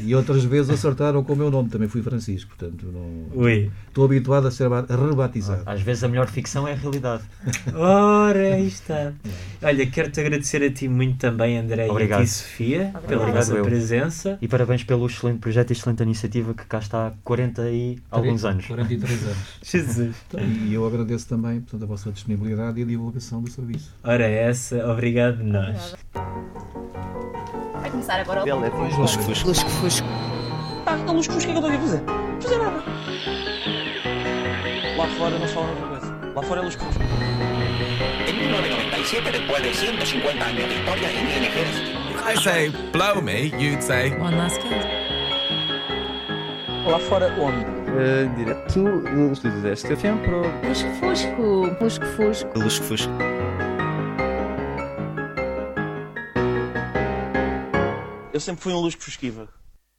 E outras vezes acertaram com o meu nome, também fui Francisco, portanto não. Ui. Estou habituado a ser ba- rebatizado. Às vezes a melhor ficção é a realidade. Ora, aí está. Olha, quero-te agradecer a ti muito também, André, e a Obrigado. ti, Sofia, pela Obrigado, vossa eu. presença. E parabéns pelo excelente projeto e excelente iniciativa que cá está há 40 e alguns anos. 43 anos. Jesus. E eu agradeço também portanto, a vossa disponibilidade e a divulgação do serviço. Ora, essa, obrigado nós. Vai começar agora o é Lusco-fusco. Lusco-fusco. Ah, luz que o que é que eu estou aqui a fazer? Não fazer nada. Lá fora não se fala noutra coisa. Lá fora é luz que En 1997, después de 150 años de historia en ING, I say blow me, you'd say One last kiss. Lá fora onde? direto do estúdio da STFM para o Lusco-fusco. Lusco-fusco. Lusco-Fusco. Eu sempre fui um luz que fusquiva.